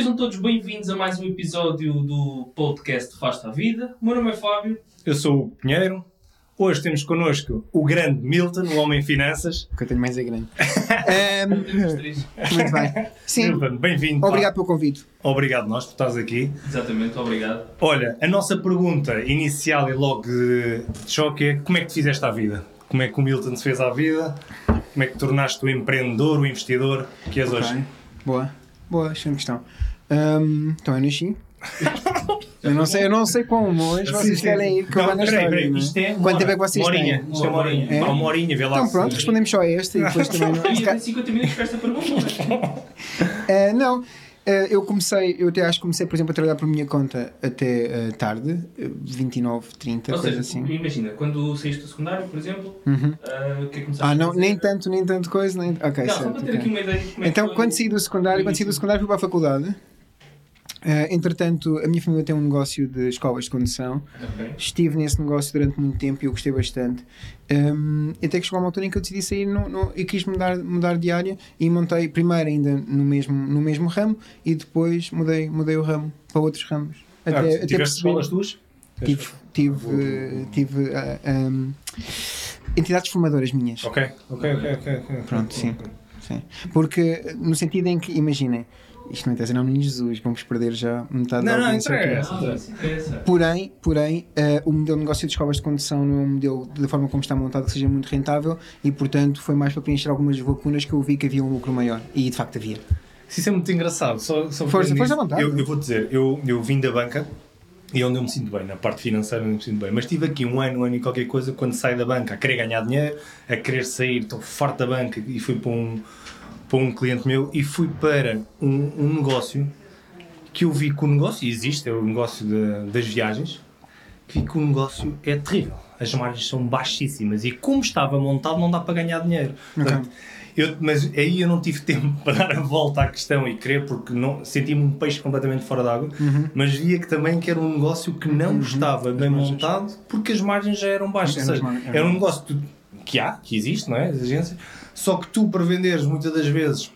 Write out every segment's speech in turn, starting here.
Sejam todos bem-vindos a mais um episódio do podcast Fasta a Vida. O meu nome é Fábio. Eu sou o Pinheiro. Hoje temos connosco o grande Milton, o homem finanças. Que eu tenho mais é grande. Três. Muito bem. Sim, Milton, bem-vindo. pá. obrigado pelo convite. Obrigado nós por estás aqui. Exatamente, obrigado. Olha, a nossa pergunta inicial e logo de, choque é como é que te fizeste à vida? Como é que o Milton se fez à vida? Como é que tornaste o empreendedor, o investidor que és hoje? Ok. Boa. Boa, excelente questão. Então eu nasci. Eu não sei, eu não sei como, mas Sim, vocês sim, querem ir na peraí, história. é? isto é Quanto tempo é que vocês uma horinha, têm? Isto é uma horinha. É? Uma horinha, vê lá. Então se- pronto, respondemos só a esta e depois também não. E eu tenho 50 minutos para esta pergunta. Eh, não, eh, eu comecei, eu até acho que comecei, por exemplo, a trabalhar por minha conta até eh, tarde, eh, 29, 30, Ou coisa seja, assim. imagina, quando saíste do secundário, por exemplo, Uhum. o que é Ah, a não, nem tanto, nem tanto coisa, nem. Ok, Não, só certo. para ter ok. aqui uma ideia de como é Então, foi quando saí do secundário, quando saí do secundário, fui para a faculdade. Eh, entretanto, a minha família tem um negócio de escolas de condução. Ok. Estive nesse negócio durante muito tempo e eu gostei bastante. Um, até que chegou uma altura em que eu decidi sair no, no- e quis mudar, mudar de área e montei primeiro ainda no mesmo, no mesmo ramo e depois mudei, mudei o ramo para outros ramos. Ah, Até, até tiveste escolas tuas? Tive, tive, eh, tive ah, um, entidades formadoras minhas. Ok, ok, ok. ok, ok. Pronto, sim. Sim. Porque, no sentido em que, imaginem, isto não interessa, não, menino Jesus, vamos perder já metade Não, da não, interessa. Isso interessa. Porém, porém eh, o modelo de negócio de escolas de condução não é um modelo da forma como está montado que seja muito rentável e, portanto, foi mais para preencher algumas lacunas que eu vi que havia um lucro maior. E de facto havia. Isso é muito engraçado. Só, só Força, força à vontade. Eu, eu vou dizer, eu, eu vim da banca e é onde eu me sinto bem, na parte financeira eu me sinto bem. Mas tive aqui um ano, um ano e qualquer coisa, quando saio da banca a querer ganhar dinheiro, a querer sair, estou farto da banca e fui para um, para um cliente meu e fui para um, um negócio que eu vi que o negócio, e existe, é o negócio de- das viagens, que vi que o negócio é terrível. As margens são baixíssimas e como estava montado não dá para ganhar dinheiro. Portanto, eu- mas aí eu não tive tempo para dar a volta à questão e querer, porque senti-me um peixe completamente fora d'água, mas via que também que era um negócio que não estava bem montado porque as margens já eram baixas. Seja, era um negócio que, que há, que existe, não é? As agências, só que tu para venderes muitas das vezes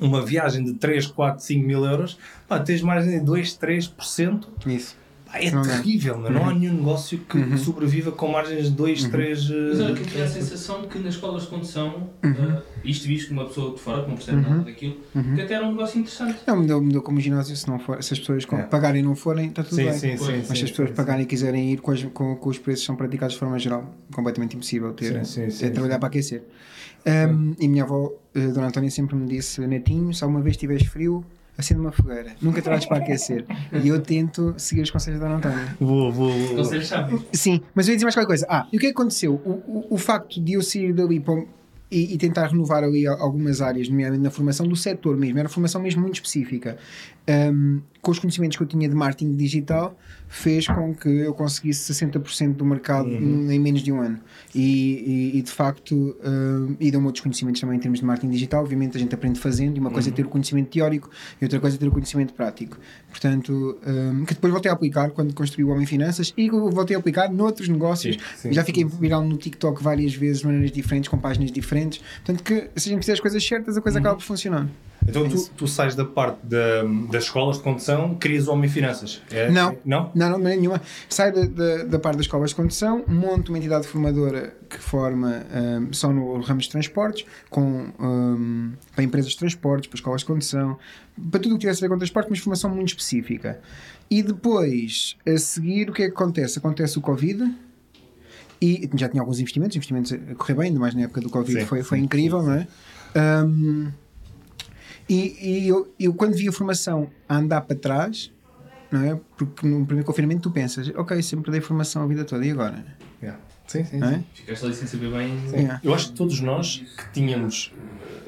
uma viagem de 3, 4, 5 mil euros, pá, tens margem de 2, 3%. Isso. É Não terrível, meu. não há nenhum negócio que sobreviva com margens de 2, 3. Mas olha, que eu tinha a sensação que nas escolas de condução, ah, isto visto de uma pessoa de fora que não percebe nada daquilo, que até era um negócio interessante. É um modelo, modelo como ginásio, se, não for, se as pessoas É. pagarem e não forem, está tudo Sim, bem. sim, sim, Mas se as pessoas sim, pagarem e quiserem ir com, as- com- com os preços que são praticados de forma geral, completamente impossível ter, Sim, sim, sim, é trabalhar sim. para aquecer. Um, e minha avó, eh, Dona Antónia, sempre me disse: Netinho, se alguma vez tiveres frio, acende uma fogueira, nunca trazes para aquecer. E eu tento seguir os conselhos da Antónia. Vou, vou, vou. Conselhos sábios. Sim, mas eu ia dizer mais qualquer coisa. Ah, e o que é que aconteceu? O, o, o facto de eu sair dali para um- e, e tentar renovar ali algumas áreas, nomeadamente na formação do setor mesmo, era uma formação mesmo muito específica, um, com os conhecimentos que eu tinha de marketing digital, fez com que eu conseguisse 60% do mercado em menos de um ano. E, e- e, de facto, um, e deu-me outros conhecimentos também em termos de marketing digital. Obviamente, a gente aprende fazendo, e uma coisa é ter o conhecimento teórico e outra coisa é ter o conhecimento prático. Portanto, um, que depois voltei a aplicar quando construí o Homem Finanças e voltei a aplicar noutros negócios. Sim, sim, Já fiquei viral no TikTok várias vezes, de maneiras diferentes, com páginas diferentes. Portanto, que se a gente fizer as coisas certas, a coisa acaba por funcionar. Então tu, tu sais da parte da, das escolas de condução, crias o Homem Finanças. É- Não. Não? Não, não, não é nenhuma. Sai da, da, da parte das escolas de condução, monto uma entidade formadora que forma um, só no ramo dos transportes, com, um, para empresas de transportes, para escolas de condução, para tudo o que tivesse a ver com transporte, mas formação muito específica. E depois, a seguir, o que é que acontece? Acontece o Covid. E já tinha alguns investimentos, investimentos a correr bem, ainda mais na época do Covid, Sim, foi, foi sim, incrível, não é? Um, e e eu, eu, quando vi a formação a andar para trás, não é? Porque no primeiro confinamento tu pensas, ok, sempre dei formação a vida toda, e agora? Yeah. Sim, sim, Não sim. é? Ficaste ali sem saber bem. Yeah. Eu acho que todos nós que tínhamos,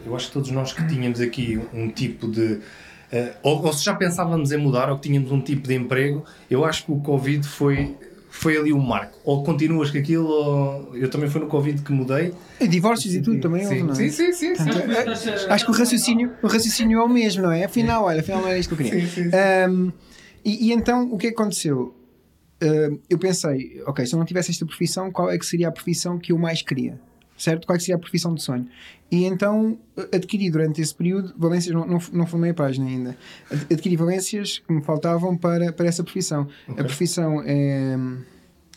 eu acho que todos nós que tínhamos aqui um tipo de eh, ou, ou se já pensávamos em mudar ou que tínhamos um tipo de emprego, eu acho que o Covid foi foi ali um marco. Ou continuas com aquilo, ou eu também foi no Covid que mudei. E divórcios e tudo também houve, Sim, não é? sim, sim, sim, sim. Acho que o raciocínio, o raciocínio é o mesmo, não é? Afinal, olha, afinal não era isto que eu queria. Sim, sim. Um, e, e então, o que é aconteceu? Um, eu pensei, ok, se eu não tivesse esta profissão, qual é que seria a profissão que eu mais queria? Certo? Qual é que seria a profissão de sonho? E então adquiri durante esse período valências, não, não, não formei a página ainda, adquiri valências que me faltavam para, para essa profissão. Okay. A profissão é hum,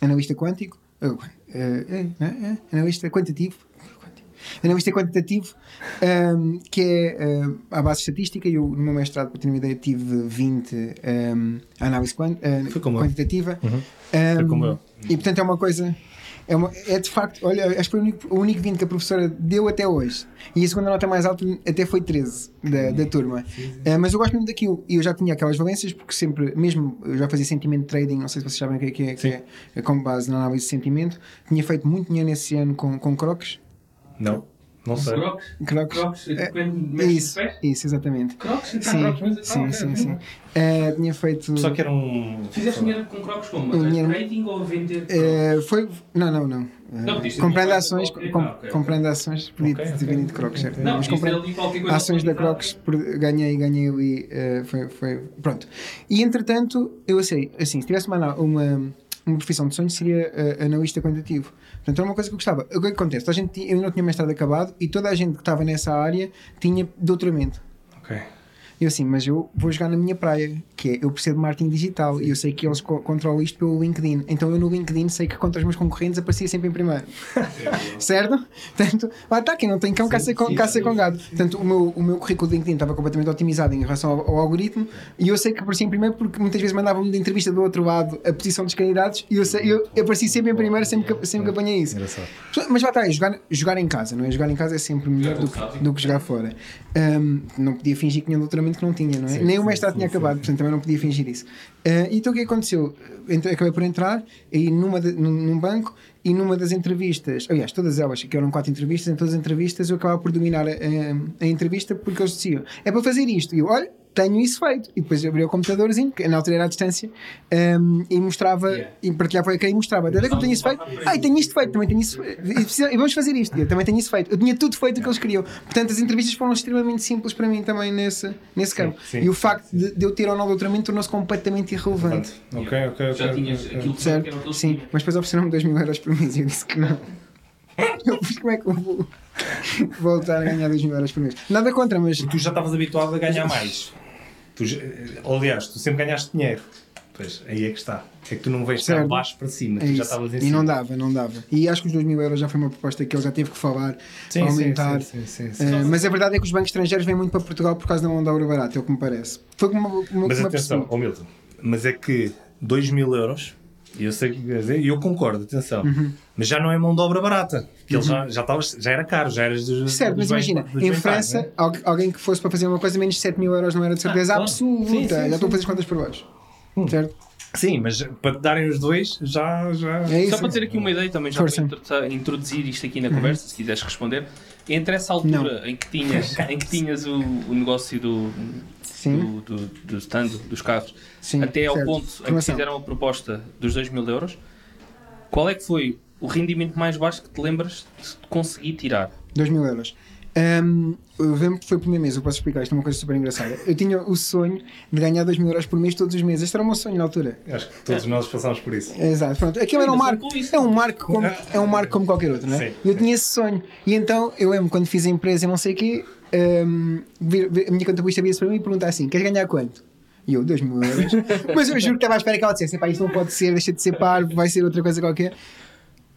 analista quântico, uh, é, é, analista quantitativo, analista quantitativo, um, que é a base estatística. Eu, no meu mestrado, para ter uma ideia, tive 20 um, análise quant, uh, quantitativa. Uhum. Um, Foi como eu. E portanto é uma coisa. É, uma, é de facto, olha, acho que foi o único, o único 20 que a professora deu até hoje. E a segunda nota mais alta até foi 13 da, da turma. Uh, mas eu gosto muito daquilo. E eu já tinha aquelas valências, porque sempre, mesmo eu já fazia sentimento trading, não sei se vocês sabem o que é, que é, que é com base na análise de sentimento. Tinha feito muito dinheiro nesse ano com, com crocs. Não. Não sei. Crocs? Crocs. Crocs, é, isso, isso, exatamente. Crocs? Sim, sim, crocs, sim, ah, sim, sim. Uh, tinha feito. Só que era um. Fizeste dinheiro com Crocs como? Um dinheiro... Trading ou vender? Uh, foi. Não, não, não. Não, uh, comprando ações, qualquer... com, ah, okay. comprando ações, podia okay, vindo de Crocs, certo? Não, mas comprando ações da Crocs, por, ganhei, ganhei ali, uh, foi, foi, pronto. E entretanto, eu sei, assim, se tivesse uma, uma, uma profissão de sonho, seria uh, analista quantitativo. Portanto, era uma coisa que eu gostava. O que acontece? A gente, eu não tinha mestrado acabado e toda a gente que estava nessa área tinha doutoramento. Ok. Eu assim, mas eu vou jogar na minha praia, que é eu percebo marketing digital e eu sei que eles co controlam isto pelo LinkedIn. Então eu no LinkedIn sei que contra os meus concorrentes aparecia sempre em primeiro. certo? Portanto, lá está, quem não tem cão caça com, caça com gado. Portanto, o meu, o meu currículo de LinkedIn estava completamente otimizado em relação ao, ao algoritmo e eu sei que aparecia em primeiro porque muitas vezes mandavam-me de entrevista do outro lado a posição dos candidatos e eu, sei, eu, eu apareci sempre em primeiro sempre que, sempre que apanhei isso. Mas lá está, é jogar, jogar em casa, não é? Jogar em casa é sempre melhor do que, do que jogar fora. Um, não podia fingir que tinha que não tinha, não é? Sim, Nem sim, o mestrado sim, tinha acabado, portanto também não podia fingir isso. Uh, então o que aconteceu? Entrei, acabei por entrar e numa de, num, num, banco e numa das entrevistas, aliás, todas elas, que eram quatro entrevistas, em todas as entrevistas eu acabava por dominar a, a, a entrevista porque eles diziam: é para fazer isto. E eu, olha, tenho isso feito. E depois abri o computadorzinho, que na altura era à distância, um, e mostrava, yeah. e partilhava o ecrã e mostrava. Onde é que eu tenho isso feito? Ah, e tenho isto feito, também tenho isso E vamos fazer isto. Eu também tenho isso feito. Eu tinha tudo feito o que eles queriam. Portanto, as entrevistas foram extremamente simples para mim também nesse, nesse campo. Sim, sim, e o facto de, de, eu ter ou não doutoramento tornou-se completamente irrelevante. Ok, ok, ok. Já tinhas aquilo que certo? Sim, mas depois ofereceram-me 2 mil euros por mês e eu disse que não. Eu como é que eu vou voltar a ganhar 2 mil euros por mês? Nada contra, mas. Porque tu já estavas habituado a ganhar mais. Tu, aliás, tu sempre ganhaste dinheiro. Pois, aí é que está. É que tu não vais estar baixo para cima, é tu já estavas em cima. E não dava, não dava. E acho que os 2 mil euros já foi uma proposta que ele já teve que falar, sim, aumentar. Sim, sim, sim, uh, mas a verdade é que os bancos estrangeiros vêm muito para Portugal por causa da mão de obra barata, é o que me parece. Foi como uma, uma, Mas uma atenção, oh Milton, mas é que 2 mil euros e eu sei que e eu concordo, atenção. Uhum. Mas já não é mão de obra barata. Porque uhum. ele já, já, tava, já era caro, já eras dos. Certo, dos mas imagina, em França, né? alguém que fosse para fazer uma coisa menos de 7 mil euros não era de certeza ah, absoluta. Sim, sim, já sim. estou a fazer as contas por baixo. Hum. Certo? Sim, mas para te darem os dois, já. já... É isso, Só para ter aqui uma ideia também, já para introduzir isto aqui na conversa, uhum. se quiseres responder. Entre essa altura em que tinhas, em que tinhas o, o negócio do, do, do, do, stand dos carros Sim, até ao certo. ponto em que fizeram a proposta dos 2 mil euros, qual é que foi o rendimento mais baixo que te lembras de conseguir tirar? 2 mil euros. Um, eu lembro que foi o primeiro mês, eu posso explicar, isto é uma coisa super engraçada. Eu tinha o sonho de ganhar 2 mil euros por mês todos os meses. Este era o meu sonho na altura. Acho que todos é. nós passámos por isso. Exato, pronto. Aquilo era um marco, é um marco como, é um marco como qualquer outro, não é? Sim. Eu tinha esse sonho. E então eu lembro quando fiz a empresa e não sei o quê, um, a minha contabilista via-se para mim e pergunta assim: queres ganhar quanto? E eu, 2 mil euros. Mas eu juro que estava à espera que ela dissesse: pá, isto não pode ser, deixa de ser par, vai ser outra coisa qualquer.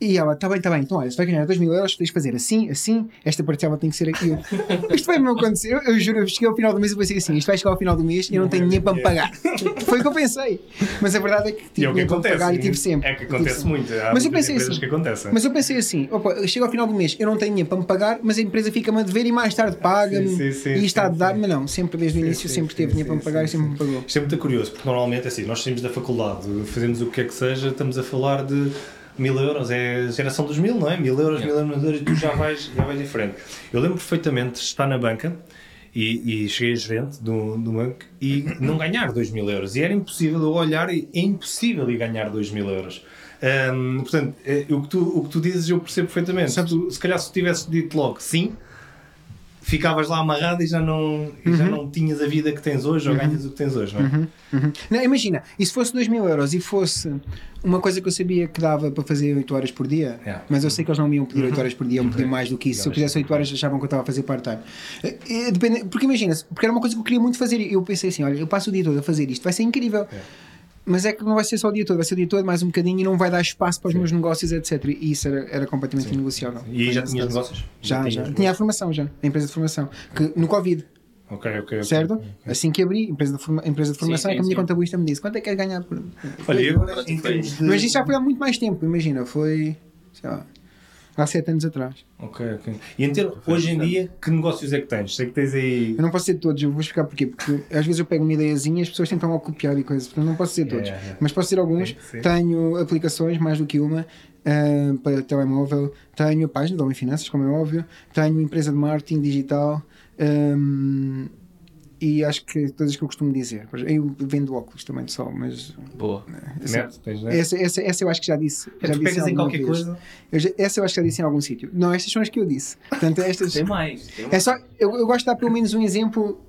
E ela, está bem, está bem, então olha, se vai ganhar 2 mil euros, tens de fazer assim, assim, esta parcela tem que ser aquilo. isto vai-me acontecer, eu, eu juro, eu cheguei ao final do mês e pensei assim, isto vai chegar ao final do mês e eu não tenho dinheiro para me pagar. Foi o que eu pensei. Mas a verdade é que tive é dinheiro para pagar e tive sempre. É que acontece muito, há mas eu pensei assim, que acontecem. Mas eu pensei assim, opa, chego ao final do mês, eu não tenho dinheiro para me pagar, mas a empresa fica-me a dever e mais tarde paga-me e está a dar, mas não, sempre desde o início sempre teve dinheiro para me pagar e sempre me pagou. Isto é muito curioso, porque normalmente assim, nós saímos da faculdade, fazemos o que é que seja, estamos a falar de mil euros, é a geração dos mil, não é? Mil euros, mil euros, tu já vais, já vais em frente. Eu lembro perfeitamente de estar na banca e, e cheguei a gerente do, do banco e não ganhar 2 mil euros. E era impossível eu olhar e é impossível ir ganhar 2 mil euros. Um, portanto, é, o, que tu, o que tu dizes eu percebo perfeitamente. Se, tu, se calhar se tivesse dito logo sim, ficavas lá amarrado e já não, e já Uhum. não tinhas a vida que tens hoje ou ganhas o que tens hoje, não é? Uhum. Não, imagina, e se fosse 2 mil euros e fosse uma coisa que eu sabia que dava para fazer 8 horas por dia, Yeah. mas eu sei que eles não me iam pedir Uhum. 8 horas por dia, iam pedir mais do que isso. Se eu fizesse 8 horas, achavam que eu estava a fazer part-time. Eh, eh, Porque imagina, porque era uma coisa que eu queria muito fazer e eu pensei assim: olha, eu passo o dia todo a fazer isto, vai ser incrível. Mas é que não vai ser só o dia todo, vai ser o dia todo mais um bocadinho e não vai dar espaço para os meus negócios, etc. E isso era, era completamente negociável. E aí já tinhas caso. negócios? Já, já. tinhas Tinha a formação já, a empresa de formação. Que no Covid, Ok, ok. ok. certo? Assim que abri, empresa de, forma, empresa de formação, sim, é que a minha sim. contabilista me disse: quanto é que queres ganhar por. Olha, e de... Mas isso já foi há muito mais tempo, imagina, foi sei lá, há 7 anos atrás. Ok, ok. E ter, hoje em dia, que negócios é que tens? Sei que tens aí... Eu não posso dizer todos, eu vou explicar porquê, porque às vezes eu pego uma ideiazinha e as pessoas tentam copiar e coisas, portanto não posso dizer todos. É, é. Mas posso dizer alguns. Sim. Tenho aplicações, mais do que uma, ah, para telemóvel, tenho a página de Homem Finanças, como é óbvio, tenho empresa de marketing digital. ahm, e acho que todas as que eu costumo dizer. Eu vendo óculos também de sol, mas Boa. essa, Net, tens net? essa, essa, essa eu acho que já disse. É, já tu disse pegas em qualquer vez. coisa... Eu já- essa eu acho que já disse em algum sítio. Não, estas são as que eu disse. Portanto, estas. Tem mais. Tem mais. É só, eu, eu gosto de dar pelo menos um exemplo,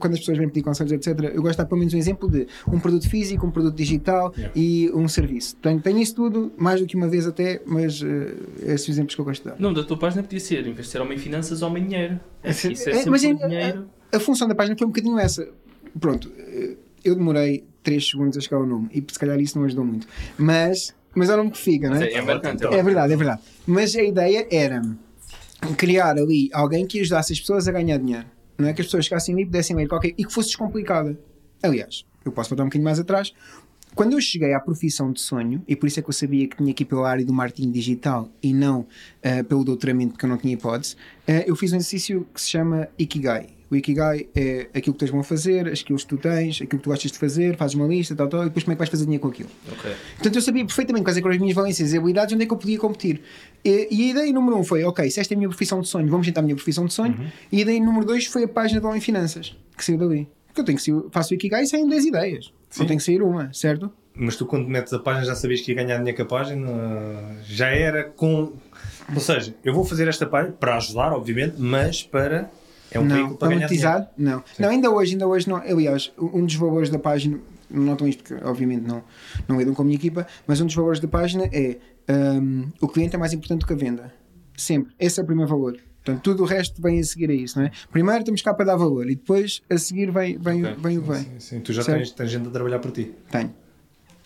quando as pessoas vêm pedir conselhos, etc. Eu gosto de dar pelo menos um exemplo de um produto físico, um produto digital Yeah. e um serviço. Tenho, tenho isso tudo, mais do que uma vez até, mas eh, esses exemplos que eu gosto de dar. O nome da tua página podia ser, em vez de ser homem finanças, homem dinheiro. É, isso é É, sempre mas é- dinheiro. A função da página foi um bocadinho essa. Pronto, eh, eu demorei 3 segundos a chegar ao nome e se calhar isso não ajudou muito. Mas, mas é o nome que fica, não é? é, é marcante. É verdade, é verdade. Mas a ideia era criar ali alguém que ajudasse as pessoas a ganhar dinheiro. Não é que as pessoas chegassem ali e pudessem ler qualquer. e que fosse descomplicada. Aliás, eu posso voltar um bocadinho mais atrás. Quando eu cheguei à profissão de sonho, e por isso é que eu sabia que tinha que ir pela área do marketing digital e não eh, pelo doutoramento, porque eu não tinha hipótese, eh, eu fiz um exercício que se chama Ikigai. O Ikigai é aquilo que tens bom a fazer, as skills que tu tens, aquilo que tu gostas de fazer, fazes uma lista, tal, tal, e depois como é que vais fazer dinheiro com aquilo. Ok. Portanto, eu sabia perfeitamente quais eram as minhas valências e habilidades onde é que eu podia competir. E, e a ideia número um foi: ok, se esta é a minha profissão de sonho, vamos tentar a minha profissão de sonho. E a ideia número dois foi a página do Homem Finanças, que saiu dali. Porque eu tenho que sair, faço o Ikigai e saem 10 ideias. Não tem que sair uma, certo? Mas tu quando metes a página já sabias que ia ganhar dinheiro com a página? Já era com... Ou seja, eu vou fazer esta página para ajudar, obviamente, mas para... É um não, veículo para para monetizar, não. Não, ainda hoje, ainda hoje não. Aliás, um dos valores da página, não notam isto porque obviamente não, não lidam com a minha equipa, mas um dos valores da página é hum, o cliente é mais importante do que a venda. Sempre. Esse é o primeiro valor. Portanto, tudo o resto vem a seguir a isso, não é? Primeiro temos cá para dar valor e depois a seguir vem, vem, Ok. vem o que vem. Sim, sim. Tu já Certo. tens, tens gente a trabalhar por ti. Tenho.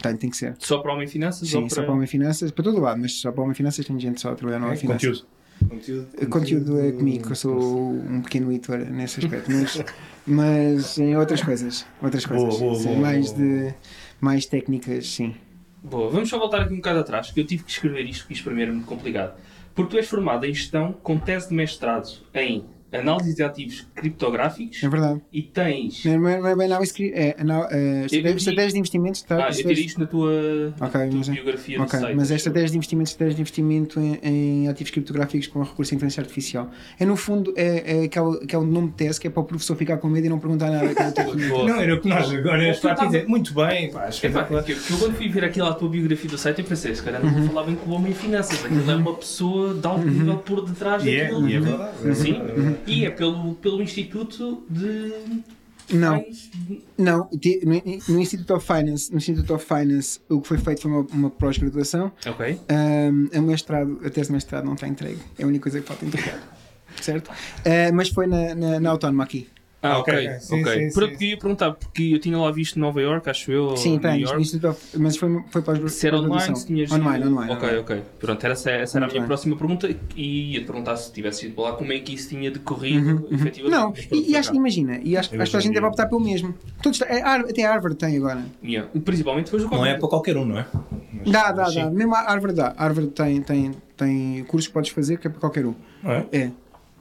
Tenho, tem que ser. Só para homem finanças Sim, ou só para... para o Homem Finanças, para todo lado, mas só para o Homem Finanças tem gente só a trabalhar no Homem É, Finanças. conteúdo. Conteúdo, O conteúdo é comigo, que eu sou um pequeno editor nesse aspecto, mas, mas em outras coisas, outras Boa, coisas, boa, sim, boa, mais boa. de mais técnicas, sim. Boa, vamos só voltar aqui um bocado atrás, que eu tive que escrever isto, porque isto para mim era muito complicado. Porque tu és formado em gestão com tese de mestrado em análise de ativos criptográficos É verdade. e tens. Não é, não é bem análise, é anal- é, estratégia, vi- estratégia de investimentos, tá? Ah, eu tirei isto na tua, Ok, na tua mas é- biografia do Ok, site. mas é estratégia de investimento, estratégia de investimento em, em ativos criptográficos com recurso à inteligência artificial. É no fundo é, é aquele, aquele nome de tese que é para o professor ficar com medo e não perguntar nada. Não, era o que nós agora está a dizer. Muito bem, pá, que, que eu quando fui ver aquilo à tua biografia do site eu pensei, se calhar não Uhum. com o homem em finanças, aquilo é uma pessoa de alto nível por detrás é, daquilo. é verdade. é Sim, verdade. E é pelo, pelo Instituto de. Não. Não, no, no Institute of Finance, no Institute of Finance, o que foi feito foi uma, uma pós-graduação. Ok. Um, a mestrado, a tese de mestrado não está entregue. É a única coisa que falta entregar. certo? Uh, mas foi na, na, na Autónoma aqui. Ah, Ok, ok. ok. Sim, ok. sim, sim. ia perguntar, porque eu tinha lá visto Nova York, acho eu, Sim, Institute of, mas foi, foi para Se era online, se tinhas Online, online. Ok, online. ok. Pronto, era essa, essa era a minha Online. próxima pergunta e ia perguntar se tivesse ido para lá como é que isso tinha decorrido efetivamente. Uhum, Não, Mas pronto, e, e acho, imagina, e acho, acho que a gente deve optar pelo mesmo. Todos, é, até a Harvard tem agora. Yeah. Principalmente depois do Não é para qualquer um, não é? Mas- Dá, dá, dá. Mesmo a Harvard dá. A Harvard tem, tem, tem cursos que podes fazer que é para qualquer um. Não é?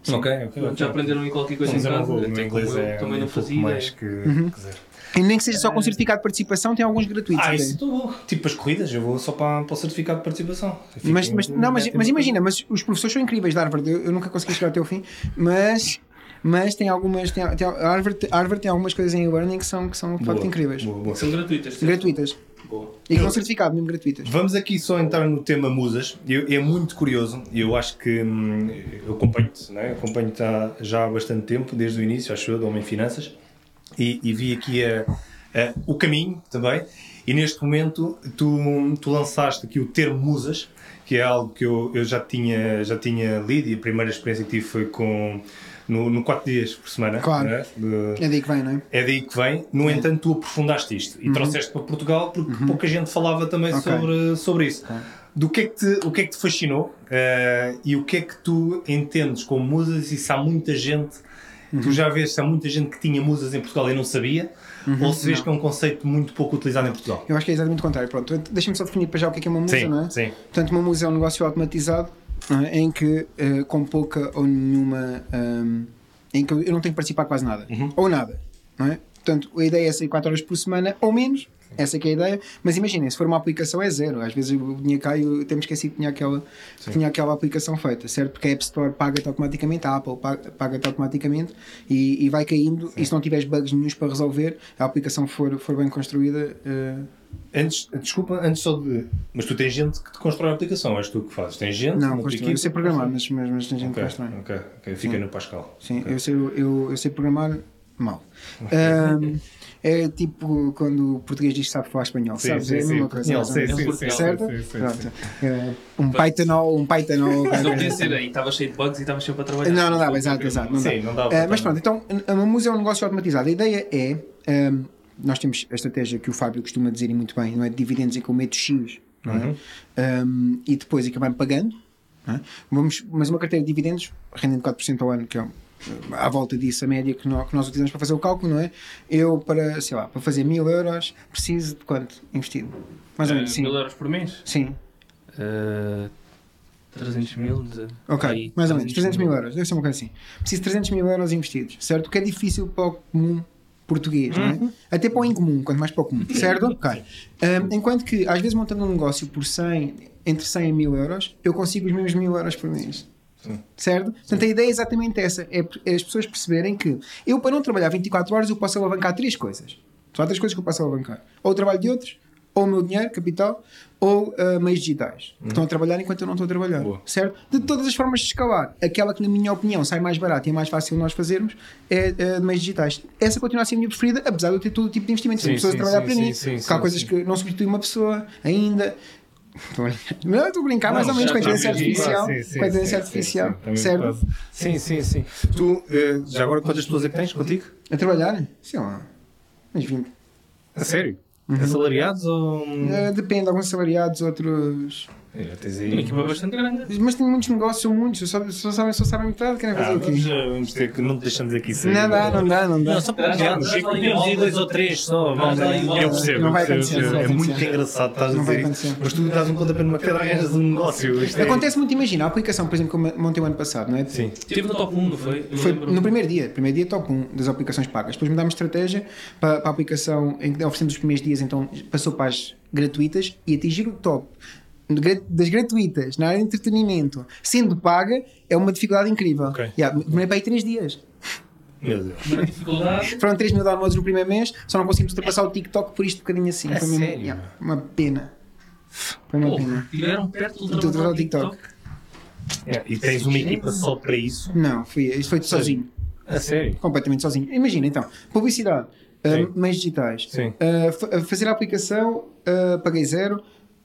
É. Ok, ok. Pronto, Já aprenderam em qualquer coisa Mas em casa? vou, até inglês eu é também um não pouco fazia. mais que... dizer. E nem que seja só com certificado de participação, tem alguns gratuitos. Ah, isso tudo. Tipo as corridas, eu vou só para, para o certificado de participação. Mas, mas, em- não, mas, mas imagina, mas os professores são incríveis da Harvard. Eu, eu nunca consegui chegar até o fim, mas, mas tem algumas. Tem, tem, a Harvard, a Harvard tem algumas coisas em e-learning que são, que são de facto incríveis. Boa, boa. São gratuitas. certo? Gratuitas. Boa. E com certificado, mesmo gratuitas. Vamos aqui só entrar no tema musas. Eu, é muito curioso eu acho que hum, eu acompanho-te, né? acompanho-te há, já há bastante tempo, desde o início, acho eu, do Homem Finanças, e, e vi aqui a, a, o caminho também. E neste momento tu, tu lançaste aqui o termo musas, que é algo que eu, eu já, tinha, já tinha lido e a primeira experiência que tive foi com no, no 4 dias por semana. Claro. Né? De... É daí que vem, não é? É daí que vem. No é. entanto, tu aprofundaste isto e uhum. trouxeste para Portugal porque uhum. pouca gente falava também okay. sobre, sobre isso. Okay. Do que é que te, o que é que te fascinou uh, e o que é que tu entendes como musas e se há muita gente, uhum. tu já vês se há muita gente que tinha musas em Portugal e não sabia, Uhum, ou se vês não. que é um conceito muito pouco utilizado em Portugal? Eu acho que é exatamente o contrário. Pronto, deixa-me só definir para já o que é, é uma musa, sim, não é? Sim. Portanto, uma musa é um negócio automatizado é? Em que, uh, com pouca ou nenhuma. Um, em que eu não tenho que participar quase nada. Uhum. Ou nada. Não é? Portanto, a ideia é sair 4 horas por semana ou menos. Essa é que é a ideia. Mas imaginem, se for uma aplicação é zero. Às vezes o dinheiro cai e temos esquecido que tinha aquela, tinha aquela aplicação feita, certo? Porque a App Store paga-te automaticamente, a Apple paga-te automaticamente e, e vai caindo. Sim. E se não tiveres bugs nenhums para resolver, a aplicação for, for bem construída. Uh... Antes, desculpa, antes só de. Mas tu tens gente que te constrói a aplicação, és tu que fazes? Tens gente? Não, eu sei programar, mas, mas, mas tem gente okay, que constrói. Ok, ok, fica Sim. no Pascal. Sim, okay. eu, sei, eu, eu sei programar mal. Um, é tipo quando o português diz que sabe falar espanhol, sim, sabes? Sim, é a mesma coisa. Sim, sim, sim, sim, certo? Sim, sim, Pronto. É, um Python um Python Mas não podia ser aí, estava cheio de bugs e estava sempre a trabalhar. Não, não dava, exato, exato. Não sim, não dava. Uh, mas pronto, então a Mamuse é um negócio automatizado. A ideia é. Um, nós temos a estratégia que o Fábio costuma dizer e muito bem, não é? De dividendos em que eu meto X, não é? Uhum. Um, e depois acabamos pagando. É? Vamos, mas uma carteira de dividendos rendendo 4% ao ano, que é à volta disso a média que nós, que nós, utilizamos para fazer o cálculo, não é? Eu, para, sei lá, para fazer mil euros, preciso de quanto investido? Mais ou menos, uh, sim. Mil euros por mês? Sim. Uh, 300 mil? De... Ok, Aí, mais ou menos, 300 mil euros, deve ser uma coisa assim. Preciso de 300 mil euros investidos, certo? O que é difícil para o comum português, uhum. não é? Uhum. Até para o incomum, quanto mais para o comum, certo? Ok. Um, enquanto que, às vezes, montando um negócio por 100, entre 100 e 1000 euros, eu consigo os mesmos mil euros por mês. Sim. Certo? Portanto, a ideia é exatamente essa: é, é as pessoas perceberem que eu, para não trabalhar 24 horas, eu posso alavancar três coisas. Só há três coisas que eu posso alavancar: ou o trabalho de outros, ou o meu dinheiro, capital, ou uh, meios digitais que estão a trabalhar enquanto eu não estou a trabalhar. Boa. Certo? De todas as formas de escalar, aquela que, na minha opinião, sai mais barato e é mais fácil nós fazermos é uh, meios digitais. Essa continua a ser a minha preferida, apesar de eu ter todo o tipo de investimento. Tem pessoas sim, a trabalhar sim, para mim, sim, sim, há coisas que não substituem uma pessoa ainda. Não, estou a brincar mais ou menos com a inteligência artificial. Sim, sim, com a inteligência artificial, certo? Sim, sim, sim. Tu, eh, já agora, quantas pessoas é que tens contigo? A trabalhar? Sei lá, uns 20. A sério? Uhum. Assalariados ou. Uh, depende, alguns assalariados, outros. É, tens aí uma equipa bastante grande. Mas tem muitos negócios, são muitos, só, só sabem, só sabem metade, querem fazer ah, o quê? Vamos, vamos ter que não deixamos aqui sair. Não dá, não dá, não dá. Não, só para podemos ir dois ou três só. Eu percebo. Não vai acontecer. É muito engraçado estás a dizer isso. Mas tu dás um pontapé numa pedra e arranjas um negócio. É- Acontece muito, imagina, a aplicação, por exemplo, que eu montei o ano passado, não é? Sim. Tive no top 1, não foi? Foi no primeiro dia, primeiro dia top 1 das aplicações pagas. Depois mudámos estratégia para, para a aplicação em que oferecemos os primeiros dias, então passou para as gratuitas e atingir o top das gratuitas na área de entretenimento, sendo paga, é uma dificuldade incrível. Okay. Yeah, demorei para aí 3 dias. Meu Deus. Uma dificuldade. Foram 3 mil downloads no primeiro mês, só não conseguimos ultrapassar o TikTok por isto um bocadinho assim. É Foi mesmo, yeah, uma pena. Foi uma Pô, pena. Tiveram perto do ultrapassar o TikTok. É, e tens uma equipa só para isso? Não, fui, isso foi sozinho. A sério? Completamente sozinho. Imagina então, publicidade, uh, meios digitais, uh, fazer a aplicação, uh, paguei zero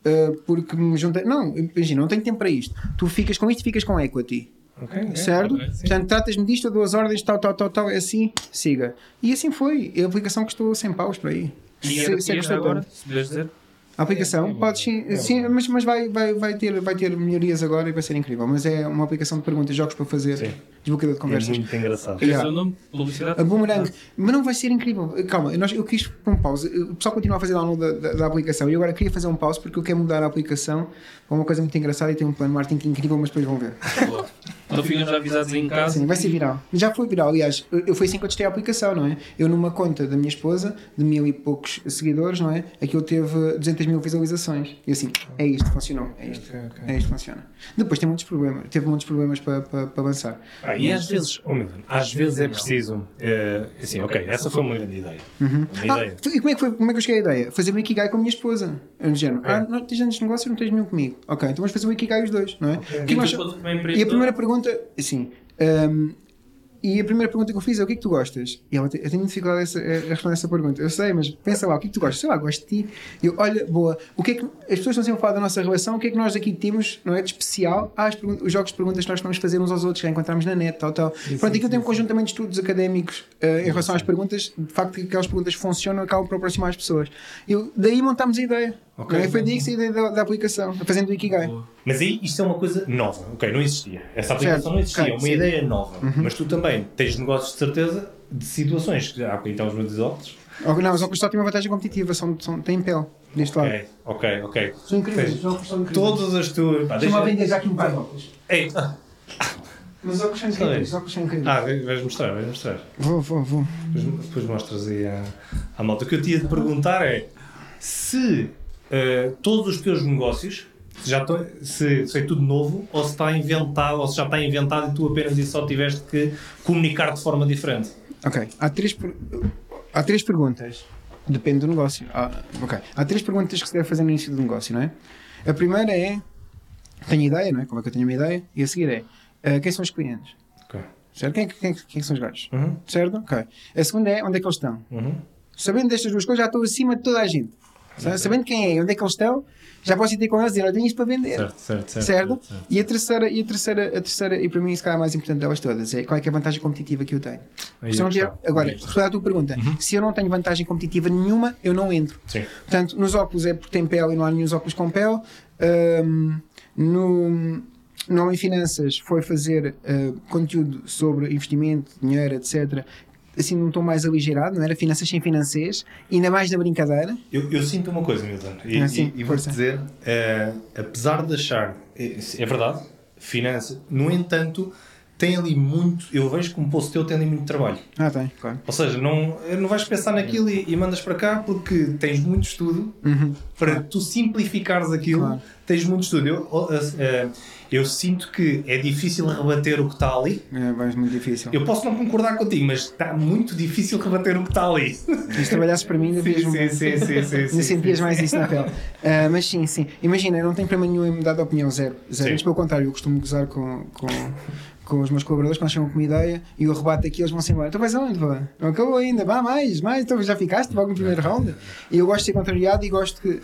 uh, porque me juntei. Não, imagina, não tenho tempo para isto. Tu ficas com isto e ficas com equity. Okay, certo? Okay, Portanto, tratas-me disto, duas ordens, tal, tal, tal, tal, é assim, siga. E assim foi. A aplicação custou 100 paus para aí. E se, se é agora, se puderes dizer? A aplicação, é, é pode sim, é sim mas, mas vai, vai, vai, ter, vai ter melhorias agora e vai ser incrível. Mas é uma aplicação de perguntas, jogos para fazer, sim. Desbloqueador de conversas. É muito engraçado. Yeah. É o nome? Publicidade? A Boomerang. Mas não vai ser incrível. Calma, eu, eu quis pôr um pause. O pessoal continua a fazer download da, da, da, aplicação e eu agora queria fazer um pause porque eu quero mudar a aplicação para uma coisa muito engraçada e tem um plano de marketing incrível, mas depois vão ver. Boa. Ficam já avisados em casa. Sim, vai ser viral. Já foi viral, aliás, eu foi assim que eu testei a aplicação, não é? Eu numa conta da minha esposa, de mil e poucos seguidores, não é? Aquilo teve 200 mil visualizações. E assim, é isto, funcionou. É isto. Okay, okay. É isto, funciona. Depois tem muitos problemas, teve muitos problemas para, para, para avançar. Ah, e às vezes, oh meu Deus, às vezes é preciso, é, assim, ok, essa foi uma grande ideia. Uhum. Uma ah, ideia. E como é, que foi, como é que eu cheguei à ideia? Fazer o Ikigai com a minha esposa. Eu género, é. ah, não tens antes de negócio, não tens nenhum comigo. Ok, então vamos fazer o Ikigai os dois, não é? Okay. Nós, e a primeira pergunta, assim, um, e a primeira pergunta que eu fiz é o que é que tu gostas? E ela, eu tenho dificuldade a, responder essa pergunta. Eu sei, mas pensa lá, o que é que tu gostas? Sei lá, gosto de ti. Eu, olha, boa, o que é que as pessoas estão sempre a falar da nossa relação, o que é que nós aqui temos, não é? De especial? Ah, os jogos de perguntas que nós vamos fazer uns aos outros, que encontramos na net, tal, tal. Sim, Pronto, aqui eu tenho um conjunto também de estudos académicos uh, em relação às perguntas, de facto que aquelas perguntas funcionam e acabam por aproximar as pessoas. Eu, daí montámos a ideia. Okay. É? Foi daí que saí da, da, aplicação, fazendo o Ikigai. Mas aí isto é uma coisa nova, ok? Não existia. Essa aplicação certo. não existia, okay. é uma Sim. ideia nova. Uhum. Mas tu também tens negócios de certeza de situações que há então os meus óculos. Não, os óculos só têm uma vantagem competitiva, são, são, têm pele deste lado. Ok, ok, São incríveis, os óculos são incríveis. Todas as tuas. Deixa-me vender já aqui um par de óculos. Ei! Mas os óculos são incríveis, os óculos são incríveis. Ah, vais mostrar, vais mostrar. Vou, vou, vou. Depois, depois mostras aí à, à malta. O que eu te ia te perguntar é se uh, todos os teus negócios se, já tô, se, se, é tudo novo ou se está inventado ou se já está inventado e tu apenas e só tiveste que comunicar de forma diferente. Ok, há três, há três perguntas. Depende do negócio. Ah, ok, há três perguntas que se deve fazer no início do negócio, não é? A primeira é: tenho ideia, não é? Como é que eu tenho uma ideia? E a seguir é: uh, quem são os clientes? Ok. Certo? Quem, quem, quem são os gajos? Uhum. Certo? Ok. A segunda é: onde é que eles estão? Uhum. Sabendo destas duas coisas, já estou acima de toda a gente. Sabendo quem é, onde é que eles estão, já posso ir ter com eles e dizer, olha, tenho isto para vender. Certo, certo, certo, certo? certo, E a terceira, e a terceira, a terceira, e para mim, se calhar a mais importante delas todas, é qual é, é a vantagem competitiva que eu tenho. Aí não tiver, agora, responder à tua pergunta, uhum. se eu não tenho vantagem competitiva nenhuma, eu não entro. Sim. Portanto, nos óculos é porque tem pele e não há nenhum óculos com pele. Um, no, no Homem Finanças foi fazer uh, conteúdo sobre investimento, dinheiro, etc assim num tom mais aligerado, não era? Finanças sem financeiros, ainda mais na brincadeira. Eu, eu sinto uma coisa, Milton, e, ah, e, e vou-te dizer, é, apesar de achar, é, é, verdade, finanças, no entanto, tem ali muito, eu vejo que um posto teu tem ali muito trabalho. Ah, tem, claro. Ou seja, não, não vais pensar naquilo e, e mandas para cá porque tens muito estudo uhum, para claro. tu simplificares aquilo, claro. Tens muito estudo. Eu, uh, eu sinto que é difícil rebater o que está ali. É, mas muito difícil. Eu posso não concordar contigo, mas está muito difícil rebater o que está ali. Se trabalhasses para mim, ainda sim, sim, sim, sim, sim, sim, sentias mais isso na pele. Uh, mas sim, sim. Imagina, eu não tenho problema nenhum em mudar de opinião, zero. zero. Mas pelo contrário, eu costumo gozar com, com, com os meus colaboradores quando chegam com uma ideia e eu rebato aqui, eles vão-se embora. Então vais aonde? Vá? Não acabou ainda, vá mais, mais, então já ficaste logo no primeiro round. E eu gosto de ser contrariado e gosto que,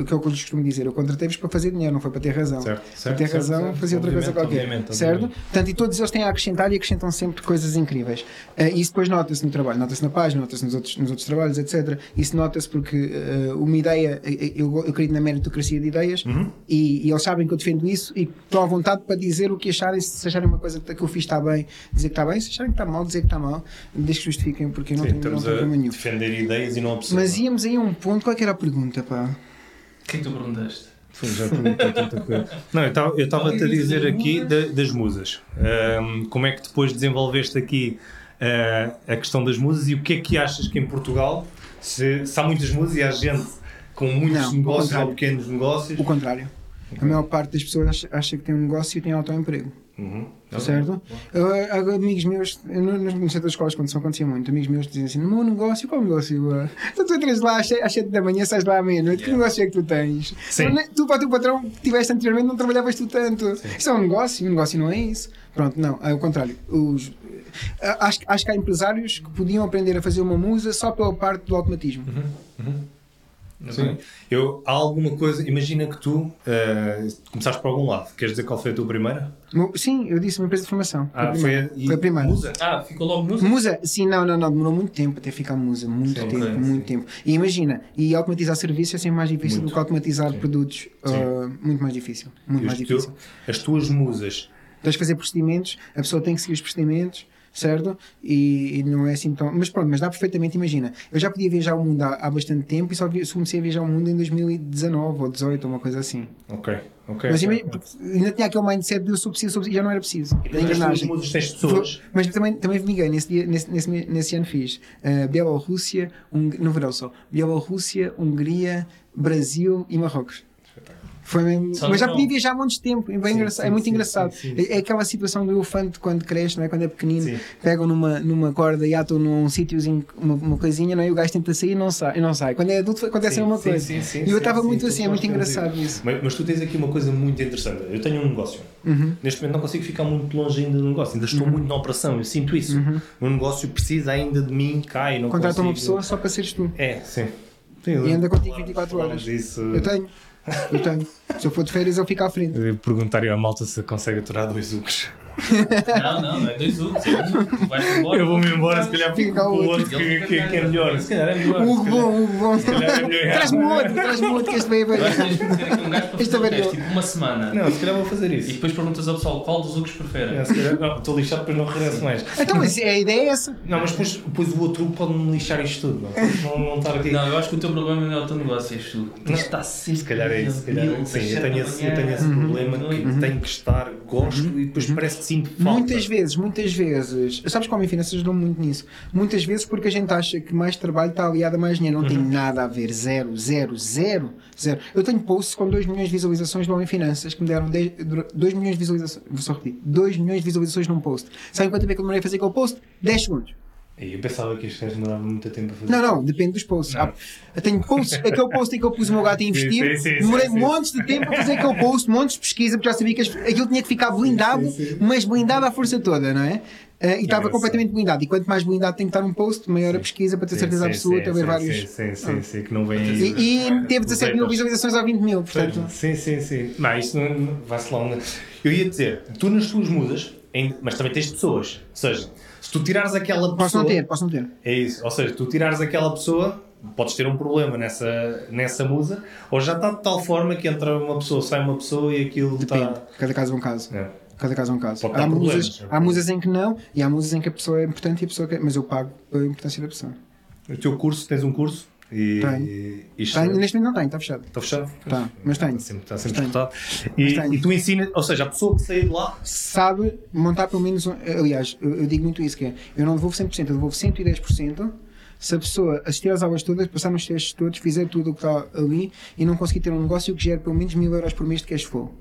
o que é o que eu lhes costumo dizer, eu contratei-vos para fazer dinheiro, não foi para ter razão. Certo, certo, para ter razão, certo, fazia outra coisa qualquer. Obviamente, certo? Obviamente. Portanto, e todos eles têm a acrescentar e acrescentam sempre coisas incríveis. Uh, isso depois nota-se no trabalho, nota-se na página, nota-se nos outros, nos outros trabalhos, etc. Isso nota-se porque uh, uma ideia, eu, eu acredito na meritocracia de ideias uhum. e, e, eles sabem que eu defendo isso e estão à vontade para dizer o que acharem, se acharem uma coisa que eu fiz está bem dizer que está bem, se acharem que está mal, dizer que está mal, desde que justifiquem, porque não Sim, tenho, não problema nenhum. defender ideias e não observar. Mas íamos aí a um ponto, qual é era a pergunta, pá? O que é que tu perguntaste? Foi, já perguntei tanta coisa. Não, eu estava-te a dizer aqui das musas. Um, como é que depois desenvolveste aqui uh, a questão das musas e o que é que achas que em Portugal, se, se há muitas musas e há gente com muitos não, negócios ou pequenos negócios. O contrário. Okay. A maior parte das pessoas acha, acha que tem um negócio e tem autoemprego. Uhum. Certo? Uh, amigos meus, no centro das escolas, quando isso acontecia muito, amigos meus dizem assim: no meu negócio, qual negócio? Uh, então tu entras lá às 7 da manhã, sais lá à meia-noite, yeah. que negócio é que tu tens? Sim. Tu, para o teu patrão que tiveste anteriormente, não trabalhavas tu tanto. Sim. Isso é um negócio, um negócio não é isso. Pronto, não, é o contrário. Os, acho, acho que há empresários que podiam aprender a fazer uma musa só pela parte do automatismo. Uhum. Uhum. Sim. Eu, há alguma coisa, imagina que tu uh, começaste por algum lado. Queres dizer qual foi a tua primeira? Sim, eu disse uma empresa de formação. Ah, foi a, foi a primeira. Musa? Ah, ficou logo Musa? Musa, sim, não, não, não. Demorou muito tempo até ficar Musa. Muito sim, tempo, okay, muito sim. tempo. E imagina, e automatizar serviços é sempre mais difícil muito. do que automatizar sim. produtos. Uh, muito mais difícil. Muito mais difícil. as tuas musas. Tens de fazer procedimentos, a pessoa tem que seguir os procedimentos certo? E, e, não é assim tão. Mas pronto, mas dá perfeitamente, imagina. Eu já podia viajar o mundo há, há bastante tempo e só vi, comecei a viajar o mundo em 2019 ou 18 ou uma coisa assim. Ok, ok. Mas okay, ainda tinha aquele mindset de eu sou preciso, sou preciso, já não era preciso. Da engrenagem. Pessoas. Mas também, também me engano, nesse, dia, nesse, nesse, nesse ano fiz uh, Bielorrússia, um, no verão só, Bielorrússia, Hungria, Brasil e Marrocos. Foi mesmo, mas já podia viajar há muito tempo, é, bem sim, engraçado, sim, é muito sim, engraçado. É, aquela situação do elefante quando cresce, não é? quando é pequenino, pegam numa, numa corda e atam num sítiozinho, uma, uma coisinha, não é? e o gajo tenta sair e não sai. E não sai. Quando é adulto acontece a mesma coisa. e eu estava muito assim, é muito engraçado isso. Mas, mas, tu tens aqui uma coisa muito interessante. Eu tenho um negócio. Uhum. Neste momento não consigo ficar muito longe ainda do negócio, ainda estou uhum. muito na operação, eu sinto isso. Uhum. O negócio precisa ainda de mim, cai, não Contrata uma pessoa só para seres tu. É, sim. e anda contigo 24 horas. Isso. Eu tenho. Eu tenho. Se eu for de férias, eu fico à frente. Perguntar à malta se consegue aturar dois ucos. Não, não, não é dois ucos. É eu vou-me embora, se calhar com o outro que, que, que, é melhor. Se calhar é melhor. O bom, o bom. Traz-me outro, traz-me outro, que este veio bem. Este é bem. Tipo uma semana. Não, se calhar vou fazer isso. E depois perguntas ao pessoal qual dos ucos prefere. Não, estou lixado, depois não regresso mais. Então, mas a ideia é essa. Não, mas depois, depois o outro pode-me lixar isto tudo. Não, não, estar aqui. Não, eu acho que o teu problema não é o teu negócio, és tu. Tens está sempre. Se calhar é isso. Sim, eu tenho esse problema que tenho que estar, gosto e depois parece que sinto falta. Muitas vezes, muitas vezes, sabes como em finanças dão muito nisso? Muitas vezes porque a gente acha que mais trabalho está aliado a mais dinheiro. Não uhum. tem nada a ver. Zero, zero, zero, zero. Eu tenho posts com 2 milhões de visualizações do Homem Finanças que me deram 2 milhões de visualizações. Vou só repetir: 2 milhões de visualizações num post. Sabem quanto tempo é que eu demorei a fazer aquele post? 10 segundos. Eu pensava que isto demorava muito tempo a fazer. Não, não, depende dos posts. Ah, eu tenho posts, aquele post em que eu pus o meu gato a investir, sim, sim, demorei sim, montes de tempo a fazer aquele post, montes de pesquisa, porque já sabia que aquilo tinha que ficar blindado, mas blindado à força toda, não é? Uh, e estava completamente blindado. E quanto mais blindado tem que estar um post, maior a pesquisa para ter certeza absoluta, haver vários. Sim, sim, sim, que não vem E, e teve 17 mil visualizações a 20 mil, portanto. Sim, sim, sim. Mas isso não, vai-se lá. Eu ia dizer, tu nas tuas musas, mas também tens pessoas. Ou seja, se tu tirares aquela pessoa. Posso não ter, posso não ter. É isso. Ou seja, tu tirares aquela pessoa, podes ter um problema nessa, nessa musa, ou já está de tal forma que entra uma pessoa, sai uma pessoa e aquilo Depende. está. Cada caso é um caso. É. Cada caso é um caso. Há musas, há musas em que não, e há musas em que a pessoa é importante e a pessoa que. Mas eu pago pela importância da pessoa. O teu curso, tens um curso? E, tenho. Isto tenho. Neste momento não tenho, está fechado. Está fechado? Está, mas tenho. Está sempre, está sempre esgotado. E, e, tu ensinas, ou seja, a pessoa que sair de lá sabe montar pelo menos. Um, aliás, eu, eu, digo muito isso: que é, eu não devolvo 100%, eu devolvo 110%. Se a pessoa assistir às aulas todas, passar nos testes todos, fizer tudo o que está ali e não conseguir ter um negócio que gere pelo menos mil euros por mês de cash flow.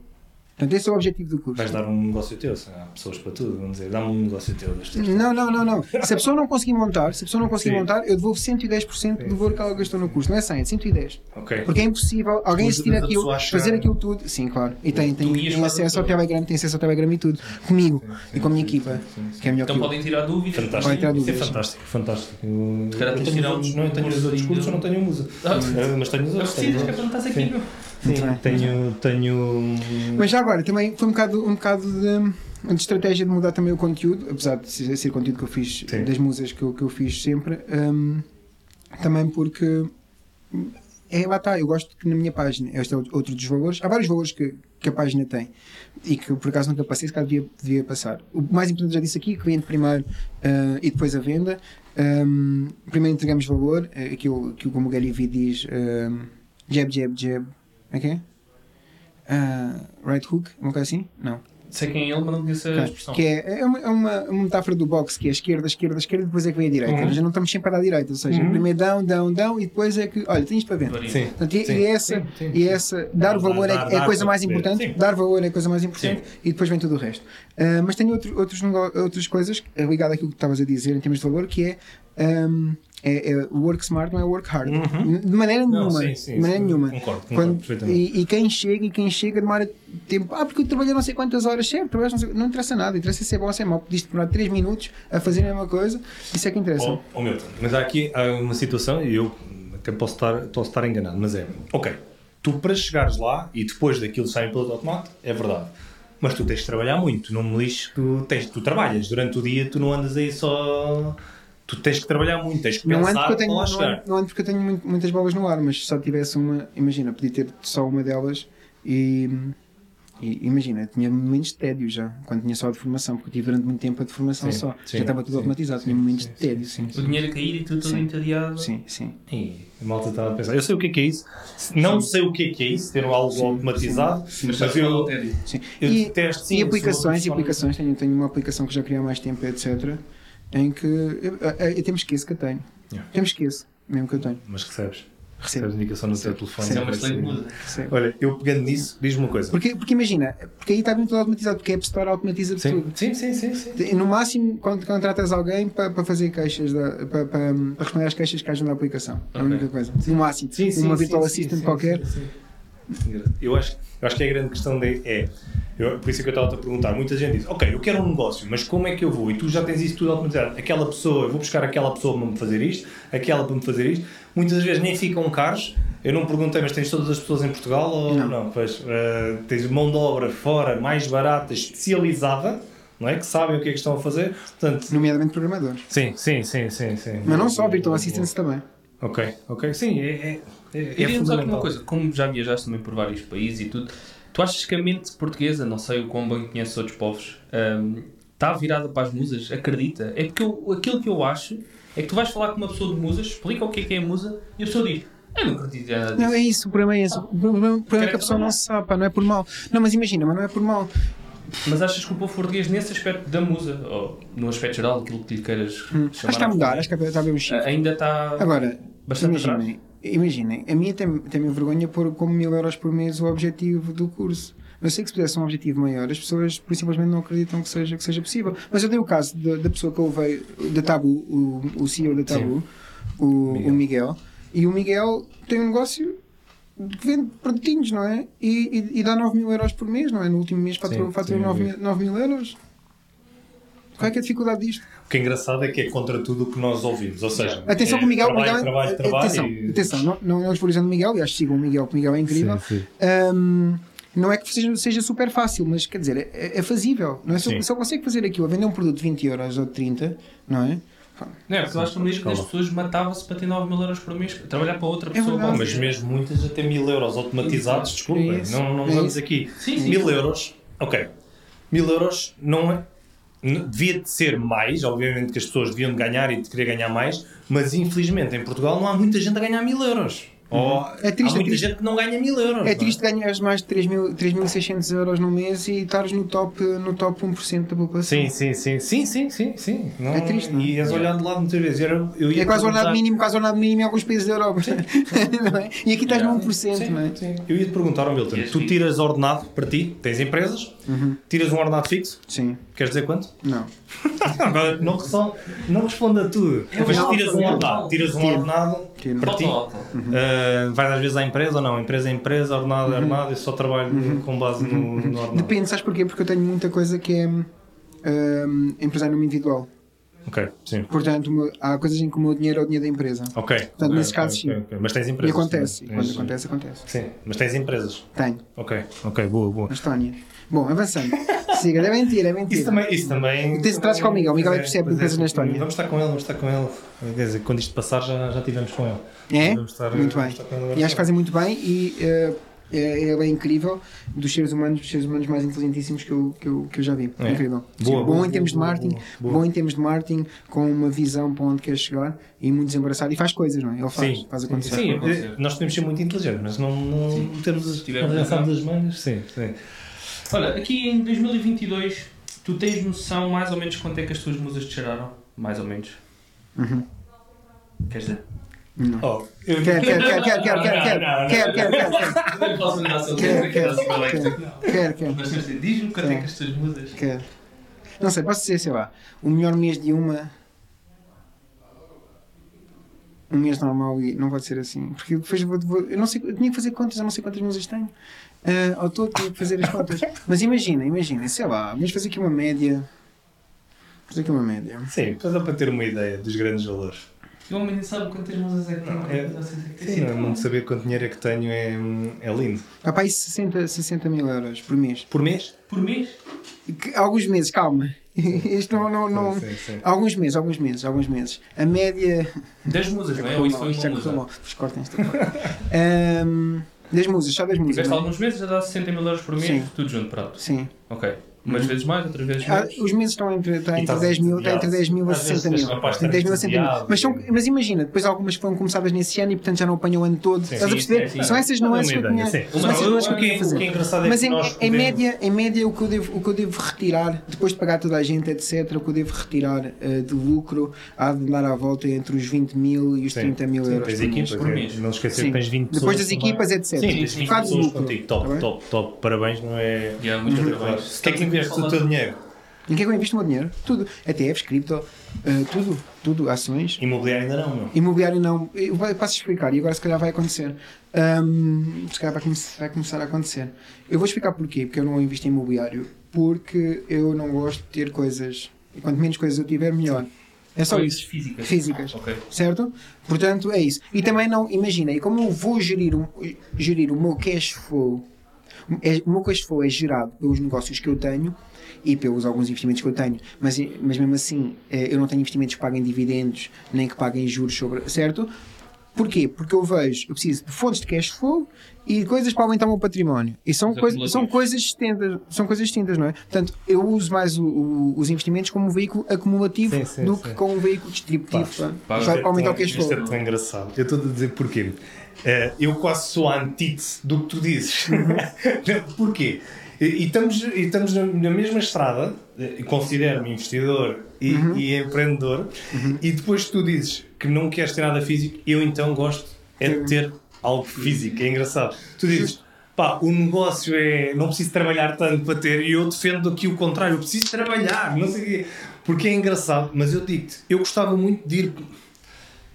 Portanto, esse é o objetivo do curso. Vais dar um negócio teu, há pessoas para tudo, vão dizer, dá-me um negócio teu. Não, não, não, não. Se a pessoa não conseguir montar, se a pessoa não conseguir Sim. montar, eu devolvo 110% do valor que ela gastou no curso. Não é 100, é 110. Okay. Porque é impossível alguém assistir aquilo, acha... fazer aquilo tudo. Sim, claro. E tem, tem, tem acesso ao Telegram, tem acesso ao Telegram e tudo. Comigo e com a minha equipa, que é melhor Então podem tirar dúvidas. Fantástico. Podem tirar dúvidas. Isso é fantástico, fantástico. Eu, eu tenho outros, não, eu tenho os outros cursos, eu não tenho musa. Ah, mas tenho os outros. Precisas que é para não estás aqui, meu. Sim, tenho, tenho. Mas já agora, também foi um bocado, um bocado de, de estratégia de mudar também o conteúdo, apesar de ser, ser conteúdo que eu fiz, Sim. das musas que eu, que eu fiz sempre, um, também porque. É, lá está, eu gosto que na minha página, este é outro dos valores, há vários valores que, que a página tem e que por acaso nunca passei, se calhar devia, devia passar. O mais importante já disse aqui, cliente primeiro uh, e depois a venda. Um, primeiro entregamos valor, uh, aquilo, aquilo como o Gary Vee diz, um, jab, jab, jab, Ok? Uh, right hook, uma coisa assim? Não. Sei quem é ele, mas não disse a expressão. Que é, é, uma, é uma, uma, metáfora do boxe, que é esquerda, esquerda, esquerda, e depois é que vem a direita. Uhum. Já não estamos sempre a dar a direita, ou seja, uhum. primeiro dão, dão, dão, e depois é que, olha, tens para ver. Sim. Portanto, e, sim. e, essa, sim, e essa, dar o valor é, é a coisa mais importante, dar valor é a coisa mais importante, e depois vem tudo o resto. Uh, mas tenho outro, outros, outras coisas ligadas àquilo que estavas a dizer em termos de valor, que é. Um, é, é, work smart não é work hard. Uhum. De maneira nenhuma. Não, sim, sim, de maneira sim, nenhuma. Concordo, concordo Quando, e, e, quem chega e quem chega demora tempo. Ah, porque eu trabalhei não sei quantas horas, certo, não, sei, não interessa nada, interessa se é bom ou se é mau. Podiste demorar 3 minutos a fazer a mesma coisa, isso é que interessa. Oh, oh Milton, mas há aqui há uma situação, e eu até posso estar, posso estar enganado, mas é, ok, tu para chegares lá e depois daquilo sair pelo automático, é verdade. Mas tu tens de trabalhar muito, não me lixes, tu, tens, tu trabalhas durante o dia, tu não andas aí só tu tens que trabalhar muito, tens que pensar não ando porque eu tenho, não ando, não ando porque eu tenho muito, muitas bolas no ar, mas se só tivesse uma, imagina, podia ter só uma delas e, E, imagina, tinha momentos de tédio já, quando tinha só de formação, porque eu tive durante muito tempo a de formação Sim, só. sim, já estava tudo sim, automatizado, sim, tinha momentos sim, de tédio, sim. O dinheiro a cair e tudo todo Sim. entediado. Sim, sim. E a malta estava a pensar. Eu sei o que é que é isso. Não sei o que é que é isso, ter algo automatizado, Mas mas eu... eu, sim. eu E, detesto sim. e aplicações, e aplicações, tenho, tenho uma aplicação que já criei há mais tempo, etc. Em que eu, eu, eu temos que esse que eu tenho. Yeah. Temos que esse, mesmo que eu tenho. Mas recebes. Recebo. Recebes indicação no teu telefone. É uma excelente. Olha, eu pegando nisso, diz-me uma coisa. Porque, porque imagina, porque aí está muito tudo automatizado, porque a App Store automatiza Sim, tudo. sim, sim, sim. sim. No máximo, quando contratas alguém para, para fazer queixas, da, para, para, para responder às queixas que hajam da aplicação. É a única coisa. No máximo. Sim, sim, uma sim, virtual sim, assistant sim, qualquer. sim, sim. Eu acho, eu acho que a grande questão de, é. Eu, por isso é que eu estava a perguntar. Muita gente diz: Ok, eu quero um negócio, mas como é que eu vou? E tu já tens isso tudo automatizado. Aquela pessoa, eu vou buscar aquela pessoa para me fazer isto, aquela para me fazer isto. Muitas vezes nem ficam caros. Eu não perguntei, mas tens todas as pessoas em Portugal ou Não. não? Pois, eh, tens mão de obra fora, mais barata, especializada, não é? Que sabem o que é que estão a fazer. Portanto, Nomeadamente programadores. sim, sim, sim, sim. sim. Mas não só, virtual assistants também. Ok, ok. Sim, é, é, é, é aqui uma coisa, como já viajaste também por vários países e tudo, tu achas que a mente portuguesa, não sei o quão bem conheces outros povos, hum, está virada para as musas? Acredita? É porque eu- aquilo que eu acho é que tu vais falar com uma pessoa de musas, explica o que é que é musa e a pessoa diz, eu não acredito em nada disso. Não, é isso, o problema é esse. O problema, o problema é que a pessoa não sabe, não é por mal. Não, mas imagina, mas não é por mal. Mas achas que o povo português, nesse aspecto da musa, ou no aspecto geral, aquilo que lhe queiras Hum, chamar acho que está a mudar, acho que está a ver o chip. ainda está Agora, bastante imaginem, imaginem, a mim tem, tem vergonha pôr como mil euros por mês o objetivo do curso. Eu sei que se pudesse um objetivo maior, as pessoas simplesmente não acreditam que seja, que seja possível. Mas eu dei o caso da, da pessoa que eu levei, da Tabu, o, o CEO da Tabu, o, o Miguel, e o Miguel tem um negócio que vende produtinhos, não é? E, e, e dá 9 mil euros por mês, não é? No último mês faturou, faturou sim, 9, eu mil, 9 mil euros. Qual é que é a dificuldade disto? O que é engraçado é que é contra tudo o que nós ouvimos. Ou seja, Atenção é que o Miguel, trabalho, Miguel trabalho, trabalho atenção, e- atenção, não, não, não desvalorizando o Miguel, aliás, sigam o Miguel, porque o Miguel é incrível. Sim, sim. Hum, não é que seja, seja super fácil, mas quer dizer, é, é fazível. Não é? Só, consegue fazer aquilo, a vender um produto de 20 euros ou de 30, não é? Não, é porque eu acho que mesmo que as pessoas matavam-se para ter 9 mil euros por mês, para trabalhar para outra É pessoa. verdade. Bom, mas mesmo muitas até mil euros automatizados, desculpem, É isso, não, não é vamos isso. aqui. Sim, sim. Mil euros, ok. Mil euros não é. Devia de ser mais, obviamente que as pessoas deviam de ganhar e de querer ganhar mais, mas infelizmente em Portugal não há muita gente a ganhar mil euros. Ou É triste, há é muita triste. gente que não ganha mil euros. não É triste ganhares mais de 3.000 3.600 euros no mês e estares no top, no top 1% da população. Sim, sim, sim, sim, sim, sim, sim. Não- É triste, não é? E és olhado de lado muitas vezes. Eu, eu ia É quase o ordenado mínimo, quase o ordenado mínimo em alguns países da Europa. Não é? E aqui estás no 1%, Sim, não é? sim. Eu ia te perguntar, ao Milton, Yes, tu sim. tiras ordenado para ti, tens empresas, tiras um ordenado fixo, Sim. queres dizer quanto? Não. Agora, não, resson- não responda a tudo. Mas não, tiras um não, ordenado, tiras um ordenado Tiro. para ti. Álcool. Uh, vais às vezes à empresa ou não? Empresa é empresa, ordenado é ordenado, eu só trabalho com base no, no ordenado. Depende, sabes porquê? Porque eu tenho muita coisa que é hum, empresário individual. Ok, sim. Portanto, há coisas em que o meu dinheiro é o dinheiro da empresa. Ok. Portanto, nesses ok, casos, sim. ok, ok. Mas tens E empresas. acontece. E também. quando Tens- acontece, acontece. Sim, mas tens empresas. Tenho. Ok, ok, boa, boa. Na Estónia. Bom, avançando. Siga, é mentira, é mentira. Isso também. Isso também Tens- trazes com o Miguel, o Miguel é que percebe pois empresas na Estónia. Vamos estar com ele, vamos estar com ele. Quer dizer, quando isto passar já, já tivemos com ele. É? Estar- Muito bem. ele E acho que fazem muito bem e eh, é, é bem incrível. Dos seres humanos, dos seres humanos mais inteligentíssimos que eu, que eu, que eu já vi. É? Incrível. Boa, Sim, boa, bom em termos boa, de marketing, boa, boa. bom em termos de marketing, com uma visão para onde quer chegar e muito desembaraçado. E faz coisas, não é? Ele faz, Sim, faz acontecer. sim, acontecer. eh, nós podemos ser muito inteligentes, mas não, não temos as, as manhas. Sim, sim. Olha, aqui em 2022, tu tens noção mais ou menos quanto é que as tuas musas te cheiraram? Mais ou menos. Uhum. Queres dizer? Não. Oh, eu- Quer, quer, quer, quer, quer, quer, quer, quer, quer, quer, posso andar só Quer, quer, quer, quer, Mas diz-me quanto é que as tuas musas. quer. Não sei, posso dizer, sei lá, o melhor mês de uma. Um mês normal e não pode ser assim. Porque depois vou, vou- eu não sei, eu tinha que fazer contas, eu não sei quantas músicas tenho. Ah, ao todo tinha que fazer as contas. Mas imagina, imagina, sei lá, vamos fazer aqui uma média. Fazer aqui uma média. Sim, só dá para ter uma ideia dos grandes valores. O homem nem sabe quantas musas é que tem. Não, é- Não é tem. Sim, não, não saber quanto dinheiro é que tenho é, é lindo. Ah, pá, isso 60, 60 mil euros por mês. Por mês? Por mês? Que- Alguns meses, calma. Isto não. não, não Sim, sim, sim. Alguns meses, alguns meses, alguns meses. A média. 10 musas, não é? Ou isso foi Isto uma musa? cortem esta. Ahm, Das músicas, só das músicas. Tiveste é? alguns meses a dar 60 mil euros por mês, Sim. tudo junto, pronto. Sim. Ok. Umas vezes mais, outras vezes Ah, menos. os meses estão entre, está E entre estás 10 mil, está entre entediado. 10 mil a Às vezes 60 mil. tens capaz de Entre 10 mil a estar 60 mil. Mas, são, mas imagina, depois algumas foram começadas nesse ano e portanto já não apanham o ano todo. Estás a Sim, perceber? sim, sim. São essas Dá-me nuances que eu tinha. sim. São Não, essas nuances que eu o que tinha é- fazer. o que é engraçado é Mas em, média, em média o, que eu devo, o que eu devo retirar, depois de pagar toda a gente, etc., o que eu devo retirar eh, de lucro há de dar à volta entre os 20 mil e os Sim. 30 mil Sim, euros tens equipas, por é, mês. Não esquecer Sim. que tens 20 Depois das equipas, etc. Sim, tens 20 Faz pessoas lucro, contigo. tá Top, bem? top, top. Parabéns, não é. Muito trabalho. O que é que investes o teu dinheiro? Em que é que eu invisto o meu dinheiro? Tudo. ETFs, cripto, eh, tudo. Tudo. Ações. Imobiliário ainda não, meu. Imobiliário não. Eu passo a explicar e agora se calhar vai acontecer. Ahm, se calhar vai, come- vai começar a acontecer. Eu vou explicar porquê. Porque eu não invisto em imobiliário. Porque eu não gosto de ter coisas. E quanto menos coisas eu tiver, melhor. É só Coisas isso. físicas. Físicas. Ok. Certo? Portanto, é isso. E também não, imagina, e como eu vou gerir, o- gerir o meu cash flow, é- o meu cash flow é gerado pelos negócios que eu tenho e pelos alguns investimentos que eu tenho, mas, mas mesmo assim eh, eu não tenho investimentos que paguem dividendos nem que paguem juros sobre, certo? Porquê? Porque eu vejo, eu preciso de fontes de cash flow e coisas para aumentar o meu património. E são, Os coisas, são coisas distintas, são coisas distintas, não é? Portanto, eu uso mais o- o- os investimentos como um veículo acumulativo Sim, sim, do sim. que como um veículo distributivo. Pá, pá. pá, Para aumentar o é cash flow. Isto é tão engraçado. Eu estou a dizer porquê. Eh, eu quase sou a antítese do que tu dizes. Uhum. porquê? E, e estamos, e estamos na, na mesma estrada, eh, considero-me investidor e, Uhum. e empreendedor, e depois tu dizes que não queres ter nada físico, eu então gosto é de ter algo físico. É engraçado. Tu dizes, pá, o negócio é. não preciso trabalhar tanto para ter, e eu defendo aqui o contrário, eu preciso trabalhar, não sei o quê. Porque é engraçado, mas eu digo-te, eu gostava muito de ir.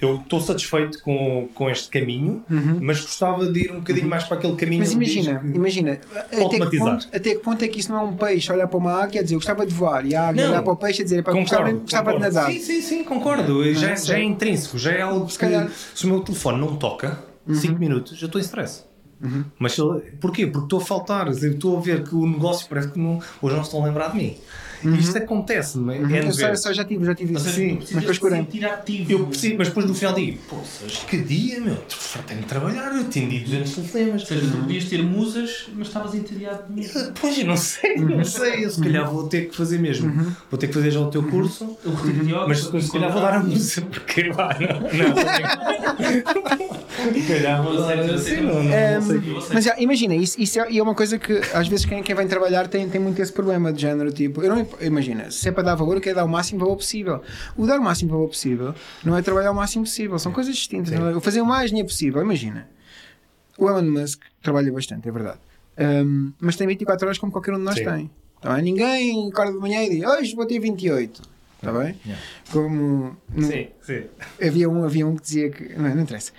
Eu estou satisfeito com, com este caminho, mas gostava de ir um bocadinho mais para aquele caminho. Uhum. Mas imagina, diz imagina, até que, ponto, até que ponto é que isso não é um peixe olhar para uma águia e dizer eu gostava de voar e a águia Não. olhar para o peixe e dizer "Epá, gostava, Concordo, gostava de nadar. Sim, sim, sim, concordo. já, não já é intrínseco, já é algo Se que calhar. Uhum. se o meu telefone não toca 5 minutos, eu estou em stress. Mas se eu- porquê? Porque estou a faltar, estou a ver que o negócio parece que não, hoje não estão a lembrar de mim. E isto acontece-me. É Uhum. Eu de só, eu só já tive, já tive isso. Sim, mas depois. Eu percebo, mas depois no final digo, poças, que dia, meu, tenho de trabalhar, eu atendi 200 telefonemas. Ou seja, tu podias ter musas, mas estavas entediado de mesmo. Pois, eu não sei, Uhum. não sei, eu se calhar vou ter que fazer mesmo. Vou ter que fazer já o teu curso, O retiro de yoga, mas se calhar vou dar a música, porque vá, não, não. Se calhar Eu eu não, não, não. Eu. Mas já, imagina, isso, isso é, e é uma coisa que às vezes quem, quem vem trabalhar tem, tem muito esse problema de género. Tipo, eu não, imagina, se é para dar valor, eu quero dar o máximo valor possível. O dar o máximo valor possível não é trabalhar o máximo possível, são coisas distintas. é? Fazer o mais dinheiro possível, imagina. O Elon Musk trabalha bastante, é verdade. Ehm, mas tem 24 horas como qualquer um de nós Sim. tem. Tá bem? Ninguém acorda de manhã e diz hoje vou ter 28. Está bem? Yeah. Como Sim, sim. Havia um, havia um que dizia que. Não, não interessa.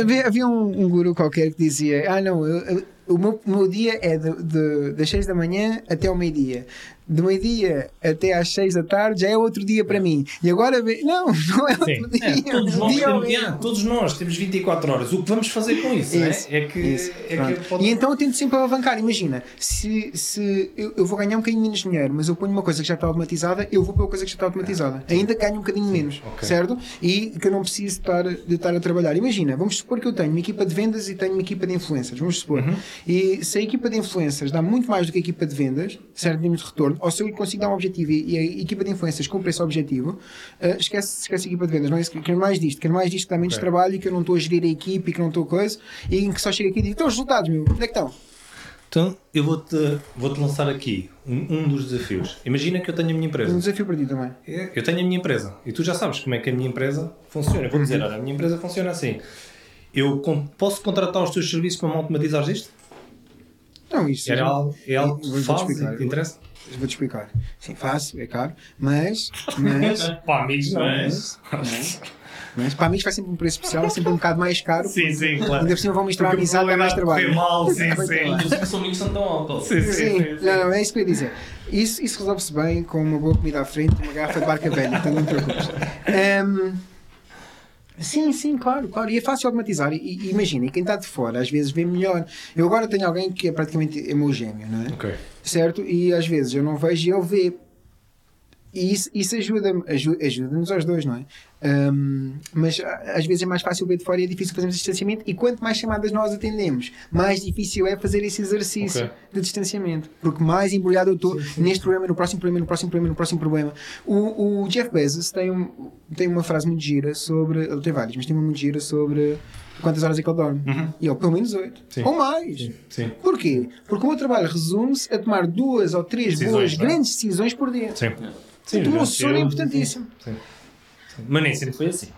Havia, havia- um, um guru qualquer que dizia: Ah, não, eu- eu- o, meu, meu dia é de, de- das 6 da manhã até ao meio-dia. De meio-dia até às 6 da tarde já é outro dia para mim. E agora. vê- Não, não é outro Sim. dia. É, todos, nós dia é temos, yeah, todos nós temos 24 horas. O que vamos fazer com isso, não é? Isso, é que, isso, é que pode- E então eu tento sempre alavancar. Imagina, se, se eu, eu vou ganhar um bocadinho menos dinheiro, mas eu ponho uma coisa que já está automatizada, eu vou pela coisa que já está automatizada. Ainda ganho um bocadinho menos, ok. certo? E que eu não preciso estar, de estar a trabalhar. Imagina, vamos supor que eu tenho uma equipa de vendas e tenho uma equipa de influencers, vamos supor. Uhum. E se a equipa de influencers dá muito mais do que a equipa de vendas, certo? Termos de retorno, ou se eu consigo dar um objetivo e, a equipa de influencers cumpre esse objetivo, eh, esquece, esquece a equipa de vendas. Não é isso, quero mais disto, quero mais disto que dá menos Ok. trabalho e que eu não estou a gerir a equipe e que não estou coisa, e que só chego aqui e digo: então os resultados, meu, onde é que estão? Então, eu vou-te vou -te lançar aqui um, um dos desafios. Imagina que eu tenho a minha Um empresa. desafio para ti também. Eu tenho a minha empresa e tu já sabes como é que a minha empresa funciona. Eu vou dizer, olha, a minha empresa funciona assim. Eu posso contratar os teus serviços para me automatizares isto? Não, isso. Era algo, é algo que faz e te interessa? Vou-te explicar. Sim, faço, é caro, mas. Mas. Pá, amigos, não é? mas, mas, mas para amigos faz sempre um preço especial, é sempre um bocado mais caro. Sim, sim, claro. Ainda por cima vão misturar a amizade, dá mais trabalho. mal, sim, mais sim. trabalho. Inclusive são amigos que são tão álcool. Sim, sim, Sim, sim. não, não, é isso que eu ia dizer. Isso, isso resolve-se bem com uma boa comida à frente e uma garrafa de barca velha, então não te preocupes. Ehm, sim, sim, claro, claro. E é fácil automatizar. E, e imagina, quem está de fora às vezes vê melhor. Eu agora tenho alguém que é praticamente é meu gêmeo, não é? Ok. certo? E às vezes eu não vejo e ele vê. E isso, isso ajuda-me, aju- ajuda-nos aos dois, não é? Um, mas às vezes é mais fácil ver de fora e é difícil fazermos distanciamento. E quanto mais chamadas nós atendemos, mais difícil é fazer esse exercício Ok. de distanciamento. Porque mais embrulhado eu estou neste problema, no próximo problema, no próximo problema, no próximo problema. O, o Jeff Bezos tem, um, tem uma frase muito gira sobre. Ele tem várias, mas tem uma muito gira sobre quantas horas é que ele dorme. E ele, pelo menos oito. Uhum. Sim. Ou mais. Sim. Porquê? Porque o meu trabalho resume-se a tomar duas ou três Decisões, boas, não é? grandes decisões por dia. Sim. Portanto, o meu eu- sono é importantíssimo. Sim. Mas nem sempre foi assim.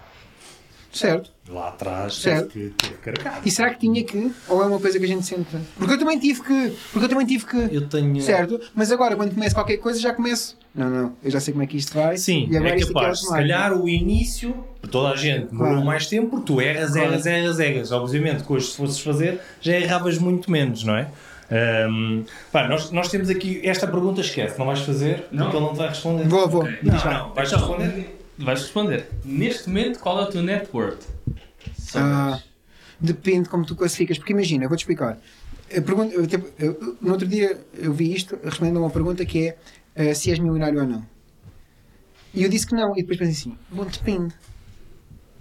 Certo. Lá atrás Certo. teve que ter. E será que tinha que? Ou é uma coisa que a gente sente? Porque eu também tive que. Porque eu também tive que. Eu tenho. Certo? Mas agora, quando começo qualquer coisa, já começo. Não, não, eu já sei como é que isto vai. Sim, e agora é aqui capaz. Se calhar o início, toda a gente, demorou Claro. mais tempo, porque tu erras, erras, erras, erras. Obviamente que hoje, se fosses fazer, já erravas muito menos, não é? Ahm, pá, nós, nós temos aqui esta pergunta, esquece, não vais fazer, Não. porque ele não te vai responder. Vou, vou. Ok. Não, não, vais Então, responder. Vais responder. Neste momento, qual é o teu net worth? Ah, depende como tu classificas. Porque imagina, eu vou-te explicar. Eu pergunto, eu, eu- no outro dia eu vi isto respondendo a uma pergunta que é eh, se és milionário ou não. E eu disse que não. E depois pensei assim: bom, depende.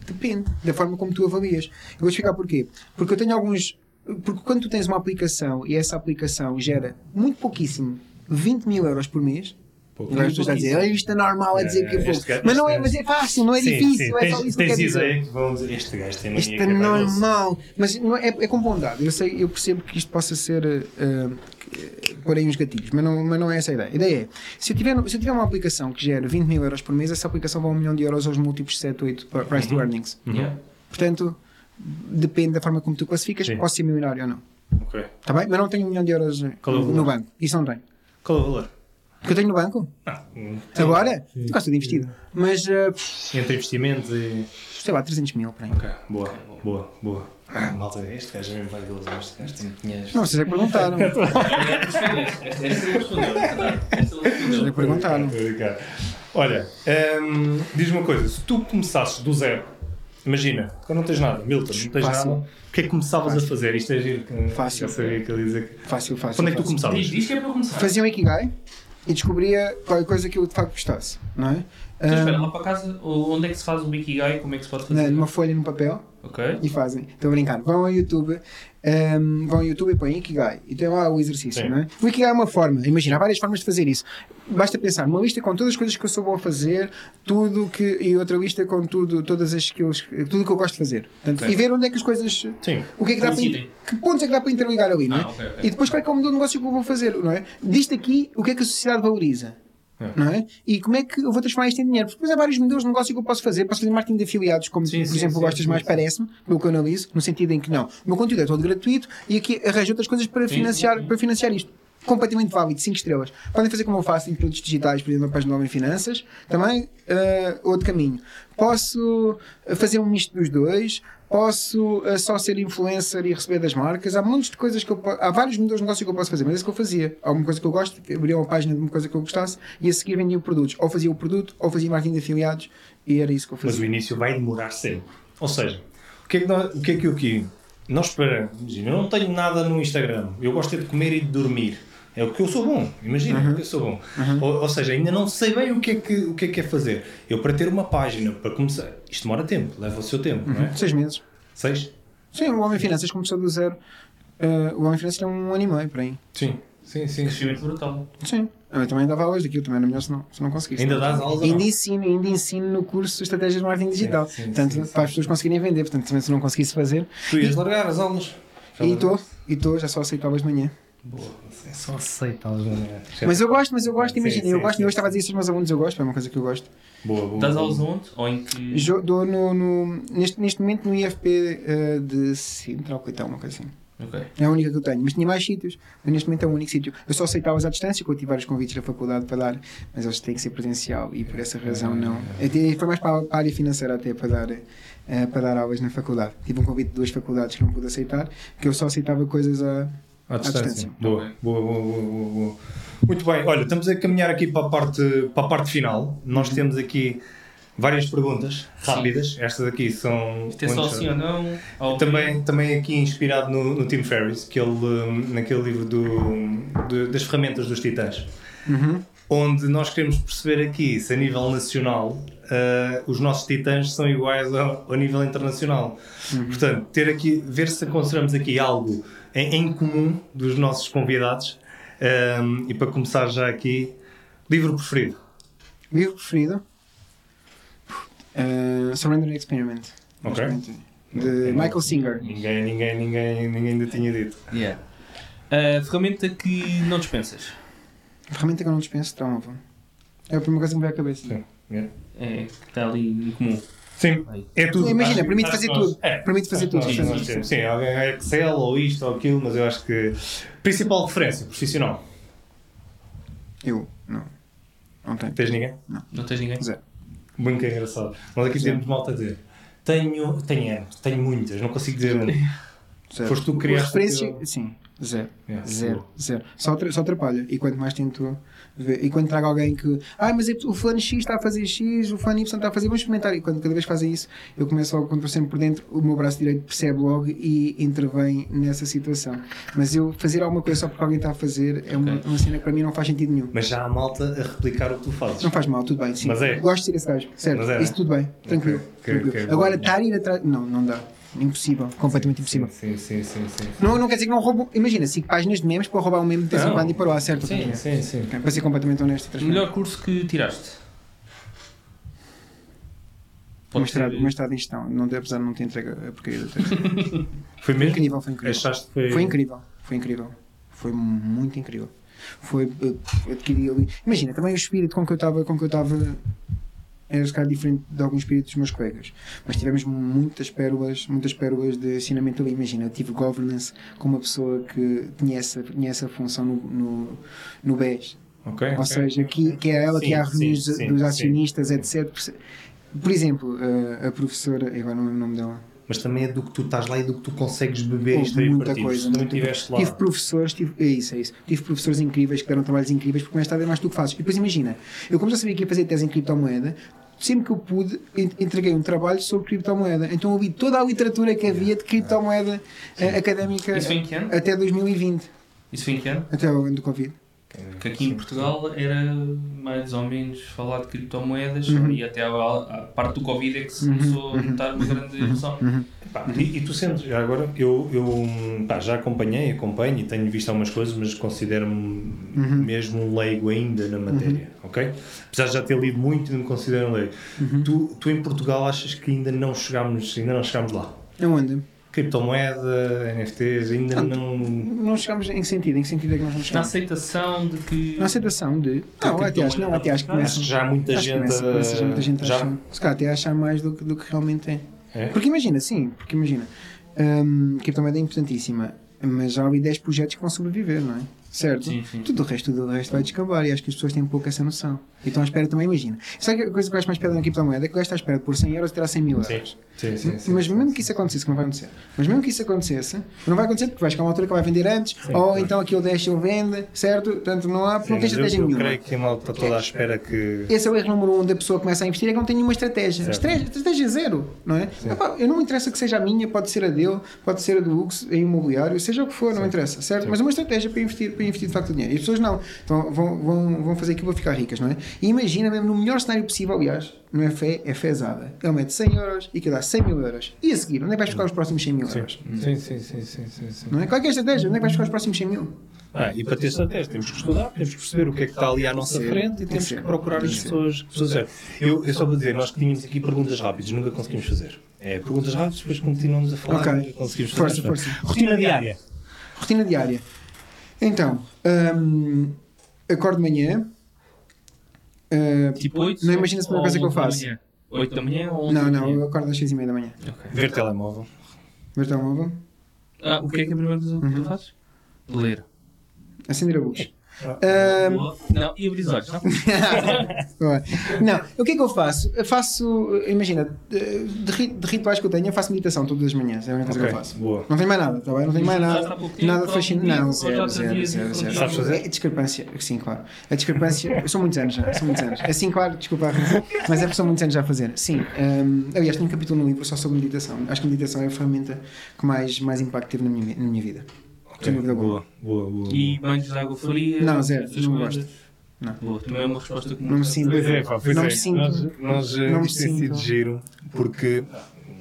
Depende da forma como tu avalias. Eu vou explicar porquê. Porque eu tenho alguns. Porque quando tu tens uma aplicação e essa aplicação gera muito pouquíssimo 20 mil euros por mês. Agora as pessoas estão a dizer, "Ah, isto é normal, é dizer que é pouco. gajo- Mas não é, mas é fácil, não é Sim, difícil, sim, é tens, só isso que eu tens quero dizer. ideia que vão dizer, este gajo tem Isto é que vai doce." normal, mas não é, é com bondade. Eu sei, eu percebo que isto possa ser uh, uh, aí uns gatilhos, mas não, mas não é essa a ideia. A ideia é: se eu, tiver, se eu tiver uma aplicação que gera 20 mil euros por mês, essa aplicação vale um milhão de euros aos múltiplos 7, 8 pri- price to earnings. Yeah. Portanto, depende da forma como tu classificas, Sim. posso ser milionário ou não. Ok. Está bem? Mas não tenho um milhão de euros Qual é no, banco. Isso não tenho. Qual é o valor? Que eu tenho no banco? Não, hum, Agora? Gosto de investido. Mas, uh, entre investimentos e. sei lá, 300 mil. Para aí. Ok, boa, boa, boa. Ah, malta, este gajo é mesmo vaidoso, este gajo tem dinheiro. Não, vocês é que perguntaram. Esta ele respondeu, Vocês é que perguntaram. Olha, hum, diz-me uma coisa: se tu começasses do zero, imagina, quando não tens nada, Milton, não tens Fácil. nada, o que é que começavas a fazer? Isto é giro. que- Fácil. Já sabia que ele ia dizer que. Fácil, fácil. Quando é que tu fácil. começavas? Diz, diz que é para começar. fazia um Ikigai e descobria qualquer coisa que eu de facto gostasse, não é? Então, espera, lá para casa, onde é que se faz o Ikigai? Como é que se pode fazer? numa folha no papel Ok. e fazem. Estou a brincar. Vão ao YouTube, ahm, vão ao YouTube e põem Ikigai e tem lá o exercício, Sim. não é? O Ikigai é uma forma, imagina, há várias formas de fazer isso. Basta pensar numa lista com todas as coisas que eu sou bom a fazer, tudo que e outra lista com tudo, todas as skills, tudo que eu gosto de fazer. Portanto, e ver onde é que as coisas Sim. o que é que dá para que pontos é que dá para interligar ali, não é? Ah, ok, ok. E depois qual é que é o modelo de negócio que eu vou fazer, não é? Disto aqui, o que é que a sociedade valoriza? É. Não é? E como é que eu vou transformar isto em dinheiro? Porque depois há vários modelos de negócio que eu posso fazer. Posso fazer marketing de afiliados, como Sim, por sim, exemplo sim, gostas mais, parece-me, pelo que eu analiso, no sentido em que não. O meu conteúdo é todo gratuito e aqui arranjo outras coisas para, financiar, para financiar isto. Completamente válido, 5 estrelas. Podem fazer como eu faço em produtos digitais, por exemplo, na página do Homem Finanças. Também, eh, outro caminho. Posso fazer um misto dos dois. Posso eh, só ser influencer e receber das marcas. Há montes de coisas que eu Há vários modelos de negócio que eu posso fazer, mas é isso que eu fazia. Há uma coisa que eu gosto, abria uma página de uma coisa que eu gostasse e a seguir vendia produtos. Ou fazia o produto, ou fazia marketing de afiliados e era isso que eu Mas o fazia. início vai demorar sempre. Ou seja, o que é que, nós, o que, é que eu aqui. Nós para. Imagina, eu não tenho nada no Instagram. Eu gosto é de comer e de dormir. É o que eu sou bom. Imagina, Uhum. o que eu sou bom. Ou, ou seja, ainda não sei bem o que, é que, o que é que é fazer. Eu para ter uma página, para começar. Isto demora tempo, leva o seu tempo, não é? Seis meses. Seis? Sim, o Homem Finanças começou do zero. Eh, o Homem Finanças tem um ano e meio, por aí. Sim, sim, sim. Crescimento brutal. Sim. Eu também dava aulas daquilo, também era melhor se não, se não conseguisse. Ainda dás aulas Ainda ensino, ainda ensino no curso de Estratégias de Marketing Digital. sim, Portanto, sim, sim. para as pessoas conseguirem vender. Portanto, também se não conseguisse fazer. Tu ias largar as aulas? E estou, e estou, já só aceito aulas de manhã. Boa, é só aceita aulas. Mas eu gosto, mas eu gosto, imagina, eu gosto, sim, eu estava a dizer isso aos meus alunos, eu gosto, é uma coisa que eu gosto. Boa, boa. Das aulas onde? Ou em que. Jo- Dou no, no- neste, neste momento no IFP eh, de Sintra ou Coitão, uma coisa assim. Ok. É a única que eu tenho, mas tinha mais sítios. Mas neste momento é o único sítio. Eu só aceitava-as à distância, porque eu tive vários convites da faculdade para dar, mas eles têm que ser presencial e por essa razão não. Até, foi mais para, a- área financeira até para dar, eh, para dar aulas na faculdade. Tive um convite de duas faculdades que não pude aceitar, que eu só aceitava coisas a. À distância. distância. Boa, boa, boa, boa, boa. Muito bem, olha, estamos a caminhar aqui para a parte, para a parte final. Nós Uhum. temos aqui várias perguntas rápidas. Estas aqui são. Isto é só sim ou não? Ou- Também, também aqui inspirado no, no Tim Ferriss, que ele, hum, naquele livro do, de- das ferramentas dos titãs, Uhum. onde nós queremos perceber aqui se a nível nacional uh, os nossos titãs são iguais ao, ao nível internacional. Uhum. Portanto, ter aqui, ver se consideramos aqui algo em, em comum dos nossos convidados. Um, e para começar já aqui, livro preferido? Livro preferido? Uh, Surrender Experiment. Ok. De Michael Singer. Ninguém, ninguém, ninguém, ninguém ainda tinha dito. Yeah. A ferramenta que não dispensas. Ferramenta que eu não dispenso, telemóvel. É a primeira coisa que me veio à cabeça. Sim. Yeah. É que está ali em comum. Sim, Aí. é tudo. Imagina, permite fazer tudo. É, Permite fazer tudo. nós- Sim, sim. Sim, alguém é Excel ou isto ou aquilo, mas eu acho que. Principal referência profissional. Eu, não. Não tenho. Tens ninguém? Não tens ninguém? Zero. Que é engraçado. Nós aqui temos malta a dizer. Tenho, tenho tenho muitas, não consigo dizer. Zero. Foste tu que criaste Referência, aquilo. sim. Zero. Yeah, zero. Zero. Só, só atrapalha. E quanto mais tento. E quando trago alguém que. Ah, mas é- o fulano X está a fazer X, o fulano Y está a fazer. Vamos experimentar. E quando cada vez fazem isso, eu começo logo, quando estou sempre por dentro, o meu braço direito percebe logo e intervém nessa situação. Mas eu fazer alguma coisa só porque alguém está a fazer é uma, Ok. uma cena que para mim não faz sentido nenhum. Mas já há malta a replicar o que tu fazes. Não faz mal, tudo bem. Sim. Mas é. Gosto de ser esse gajo. Certo. É, Isso tudo bem. Tranquilo. Ok, ok, tranquilo. ok, Agora, estar a ir atrás. Não, não dá. Impossível. Completamente impossível. Sim, sim, sim, sim. Não, não quer dizer que não roubam. Imagina, 5 páginas de memes para roubar um meme de vez em quando e para lá, certo? Sim, sim, sim. Para ser completamente honesto transparente. Melhor curso que tiraste? O mestrado, o mestrado em gestão, não, apesar de não ter entregue a porcaria do texto. Foi mesmo? incrível, foi incrível. Achaste que foi. Foi incrível, foi incrível. Foi muito incrível. Foi eh, adquirir ali. Imagina, também o espírito com que eu estava, era se calhar diferente de alguns espíritos dos meus colegas. Mas tivemos muitas pérolas, muitas pérolas de ensinamento ali. Imagina, eu tive governance com uma pessoa que tinha essa, tinha essa função no, no, no BES. Ok. Ou ok. seja, que, que é ela que Sim, há reuniões sim, sim, dos sim. acionistas, etc. Por exemplo, a, a professora, agora não lembro o nome dela. Mas também é do que tu estás lá e do que tu consegues beber Houve aí muita coisa. Muita estiveste lá. Tive professores, tive, é isso, é isso. Tive professores incríveis que deram trabalhos incríveis porque começaste a ver mais tu que fazes. E depois imagina, eu como já sabia que ia fazer tese em criptomoeda, sempre que eu pude, en- entreguei um trabalho sobre criptomoeda. Então eu toda a literatura que havia de criptomoeda eh, académica Isso foi em que ano? até 2020, Isso foi em que ano? até o ano do Covid. Que aqui em Portugal era mais ou menos falar de criptomoedas Uhum. e até à, à parte do Covid é que se começou a notar uma grande evolução. Pá, e, e tu sentes, já agora, eu, eu pá, já acompanhei, acompanho e tenho visto algumas coisas, mas considero-me Uhum. mesmo um leigo ainda na matéria, ok? Apesar de já ter lido muito e me considero um leigo. Uhum. Tu, tu em Portugal achas que ainda não chegámos, ainda não chegámos lá? Aonde? Criptomoeda, NFTs, ainda não... Não chegamos em que sentido? Em que sentido é que nós não Na chegamos? aceitação de que. Na aceitação de. Não, até acho, não, até acho que começa. já há muita Acho que gente... começa, começa já muita gente a já- achar. Se calhar até achar mais do que, do que realmente é. É? Porque imagina, sim, porque imagina, hum, criptomoeda é importantíssima, mas já há ali 10 projetos que vão sobreviver, não é? Certo? Sim, sim. Tudo o resto, tudo o resto vai descambar e acho que as pessoas têm um pouco essa noção. E estão à espera também, imagina. Sabe que a coisa que eu acho mais pedra na criptomoeda é que o gajo está à espera de por 100 euros e terá 100 mil euros. sim, sim. sim, mas sim, mesmo sim. que isso acontecesse, que não vai acontecer, mas mesmo que isso acontecesse, não vai acontecer porque vai chegar uma altura que vai vender antes, ou claro. então aquilo deixa ele vende, certo? Portanto, não há, não tem mas eu, estratégia eu nenhuma. creio que a malta está toda à espera que... Esse é o erro número um da pessoa que começa a investir, é que não tem nenhuma estratégia. Estratégia, estratégia zero, não é? Epá, eu não me interessa que seja a minha, pode ser a dele, pode ser a do Hux em imobiliário, seja o que for, não me interessa, certo? Mas uma estratégia para investir, para investir de facto o dinheiro. E as pessoas não. Então vão, vão, vão fazer aquilo para ficar ricas, não é? E imagina mesmo no melhor cenário possível, aliás, não é fé, é fezada. Ele mete 100 euros e que dá 100 mil euros. E a seguir, onde é que vais buscar os próximos 100 mil euros? Sim, sim, sim, sim, sim, sim. Não é? Qual é, que é a estratégia? Onde é que vais buscar os próximos 100 mil? Ah, e para ter estratégia temos que estudar, temos que perceber o que é que está ali à nossa que frente e tem temos que que procurar as que pessoas. pessoas certas. eu, eu só vou dizer, nós que tínhamos aqui perguntas rápidas, nunca conseguimos fazer. É perguntas rápidas, depois continuamos a falar Ok. e conseguimos fazer. Força, força. Rotina diária. Rotina diária. Então, hum, acordo de manhã. Uh, Tipo 8? Não imaginas a primeira coisa que eu faço. 8 da manhã ou 11 Não, não, eu acordo às 6 e meia da manhã. Ok. Ver telemóvel. Ver o telemóvel, Ah, o que é que é a primeira coisa que Uhum. tu fazes? Ler. acender a luz. É. Hum, Não, e olhos, não? Não, o que é que eu faço? Eu faço, imagina, de, de ri- de rituais que eu tenho, eu faço meditação todas as manhãs, é a única coisa Ok, que eu faço. boa. Não tenho mais nada, tá bem? Não tenho mais nada. Nada fascinante. Não, zero, zero, zero, zero. Sabes fazer? É discrepância, sim, claro. A discrepância, são muitos anos já, são muitos anos. Assim, claro, desculpa, mas é porque são muitos anos já a fazer. Sim, hum, aliás, tenho um capítulo no livro só sobre meditação. Acho que meditação é a ferramenta que mais, mais impacto teve na minha, na minha vida. Alguma. Boa, boa, boa. E banhos de água fria? Não, zero, não gosto. Boa, também é uma resposta que Não me sinto. Pois é, pá, pois Não é. me sinto- Nós, nós eh, não me tem sido sinto. giro porque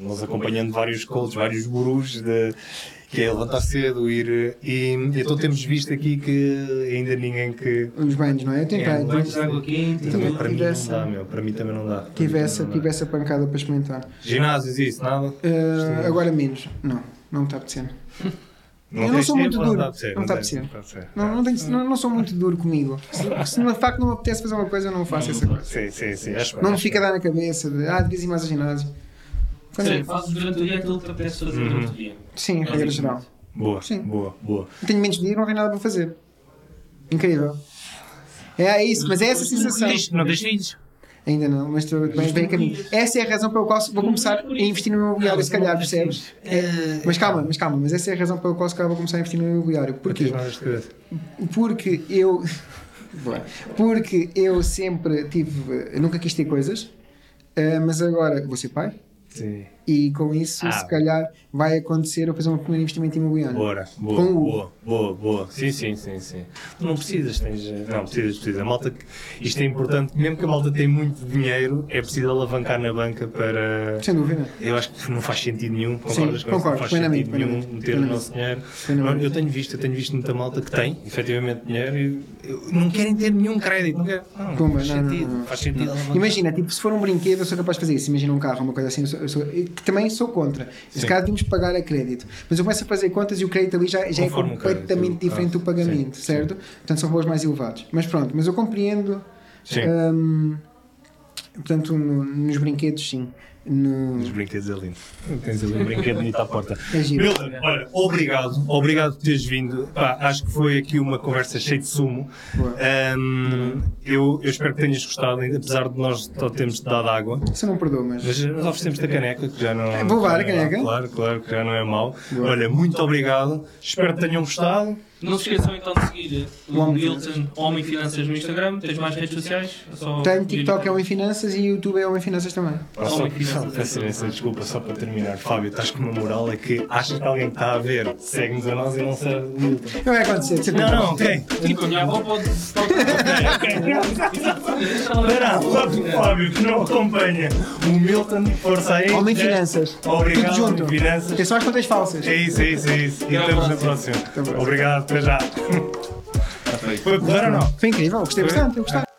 nós acompanhando vários coaches, vários gurus de, que é levantar cedo, ir eh, e então temos visto aqui que ainda ninguém que Os banhos, não é? Eu tentei. É, Banhos de água quente também para mim tivesse- não dá, meu, para mim também não dá. tive, essa, tive essa pancada para experimentar. Ginásios isso, nada? Uh, agora menos. Não, não me está apetecendo. Não Eu não sou muito duro. Não está a ser, Não não ser. Não, não, tenho, não, não sou muito duro comigo. Se, se de facto não me apetece fazer uma coisa, eu não faço essa coisa. Sim, sim, sim. Acho Não me fica a dar na cabeça de ah, devias ir mais ao ginásio. Quando- Sim, fazes durante o dia aquilo que te apetece fazer durante o dia. Sim, regra geral. Boa, Sim. boa, boa. Tenho menos de ir, não tenho nada para fazer. Incrível. É, é isso, mas é essa a sensação. Não tens filhos? Ainda não, mas estou bem, bem a caminho. Essa é a razão pela qual vou começar a investir no imobiliário, se calhar, percebes? É, mas calma, mas calma, mas essa é a razão pela qual se calhar vou começar a investir no imobiliário. Porquê? Porque eu. Porque eu sempre tive. Nunca quis ter coisas, eh, mas agora vou ser pai Sim. E com isso, Ah. se calhar, vai acontecer eu fazer um primeiro investimento imobiliário. Bora, boa, Com boa, boa, boa. Sim, sim, sim, sim. Tu não precisas, tens. Não, precisas, precisas. A malta, que- isto é importante, mesmo que a malta tenha muito dinheiro, é preciso alavancar na banca para. Sem dúvida. Eu acho que não faz sentido nenhum, concordas Sim, com isso? concordo, Não faz plenamente, sentido nenhum plenamente, meter o nosso dinheiro. Plenamente. Eu tenho visto, eu tenho visto muita malta que tem, efetivamente, dinheiro e eu- não querem ter nenhum crédito, não querem. Não, Pumba, faz não, não, sentido, não. faz sentido. Imagina, tipo, se for um brinquedo, eu sou capaz de fazer isso. Imagina um carro, uma coisa assim, eu sou, eu sou- que também sou contra. Se Sim. calhar temos que pagar a crédito. Mas eu começo a fazer contas e o crédito ali já, já é completamente crédito, diferente do ah, pagamento, sim, certo? Portanto, são valores mais elevados. Mas pronto, mas eu compreendo. Sim. hum, portanto, no- nos brinquedos, sim. No- Os brinquedos é lindo. Tens ali um brinquedo bonito à porta. É giro. Milton, olha, obrigado. Obrigado por teres vindo. Pá, acho que foi aqui uma conversa cheia de sumo. Ahm, eu, eu espero que tenhas gostado, apesar de nós só termos dado água. Eu não perdoo, mas. Mas nós oferecemos a caneca, que já não. Vou levar a é caneca. Claro, claro, que já não é mau. Boa. Olha, muito obrigado. Espero que tenham gostado. Não se esqueçam então de seguir O Homem Milton Homem Finanças no Instagram. Tens mais redes sociais? É só Tenho TikTok é Homem Finanças e YouTube é Homem Finanças também. Ah, Só, Homem só, Finanças. peço imensa desculpa, só para terminar. Fábio, estás com uma moral é que achas que alguém que está a ver segue-nos a nós e não segue o Milton. Não vai acontecer, de certeza. Não, não, ok. Tipo, a minha avó pode. Espera, o Fábio que não acompanha o Milton, força aí. Homem. Finanças. Obrigado, Tudo junto. Finanças. Atenção às contas falsas. É isso, é isso, é isso. E Até estamos na próxima. Obrigado, até já. Foi porreiro ou não? Foi incrível, gostei bastante, eu gostei.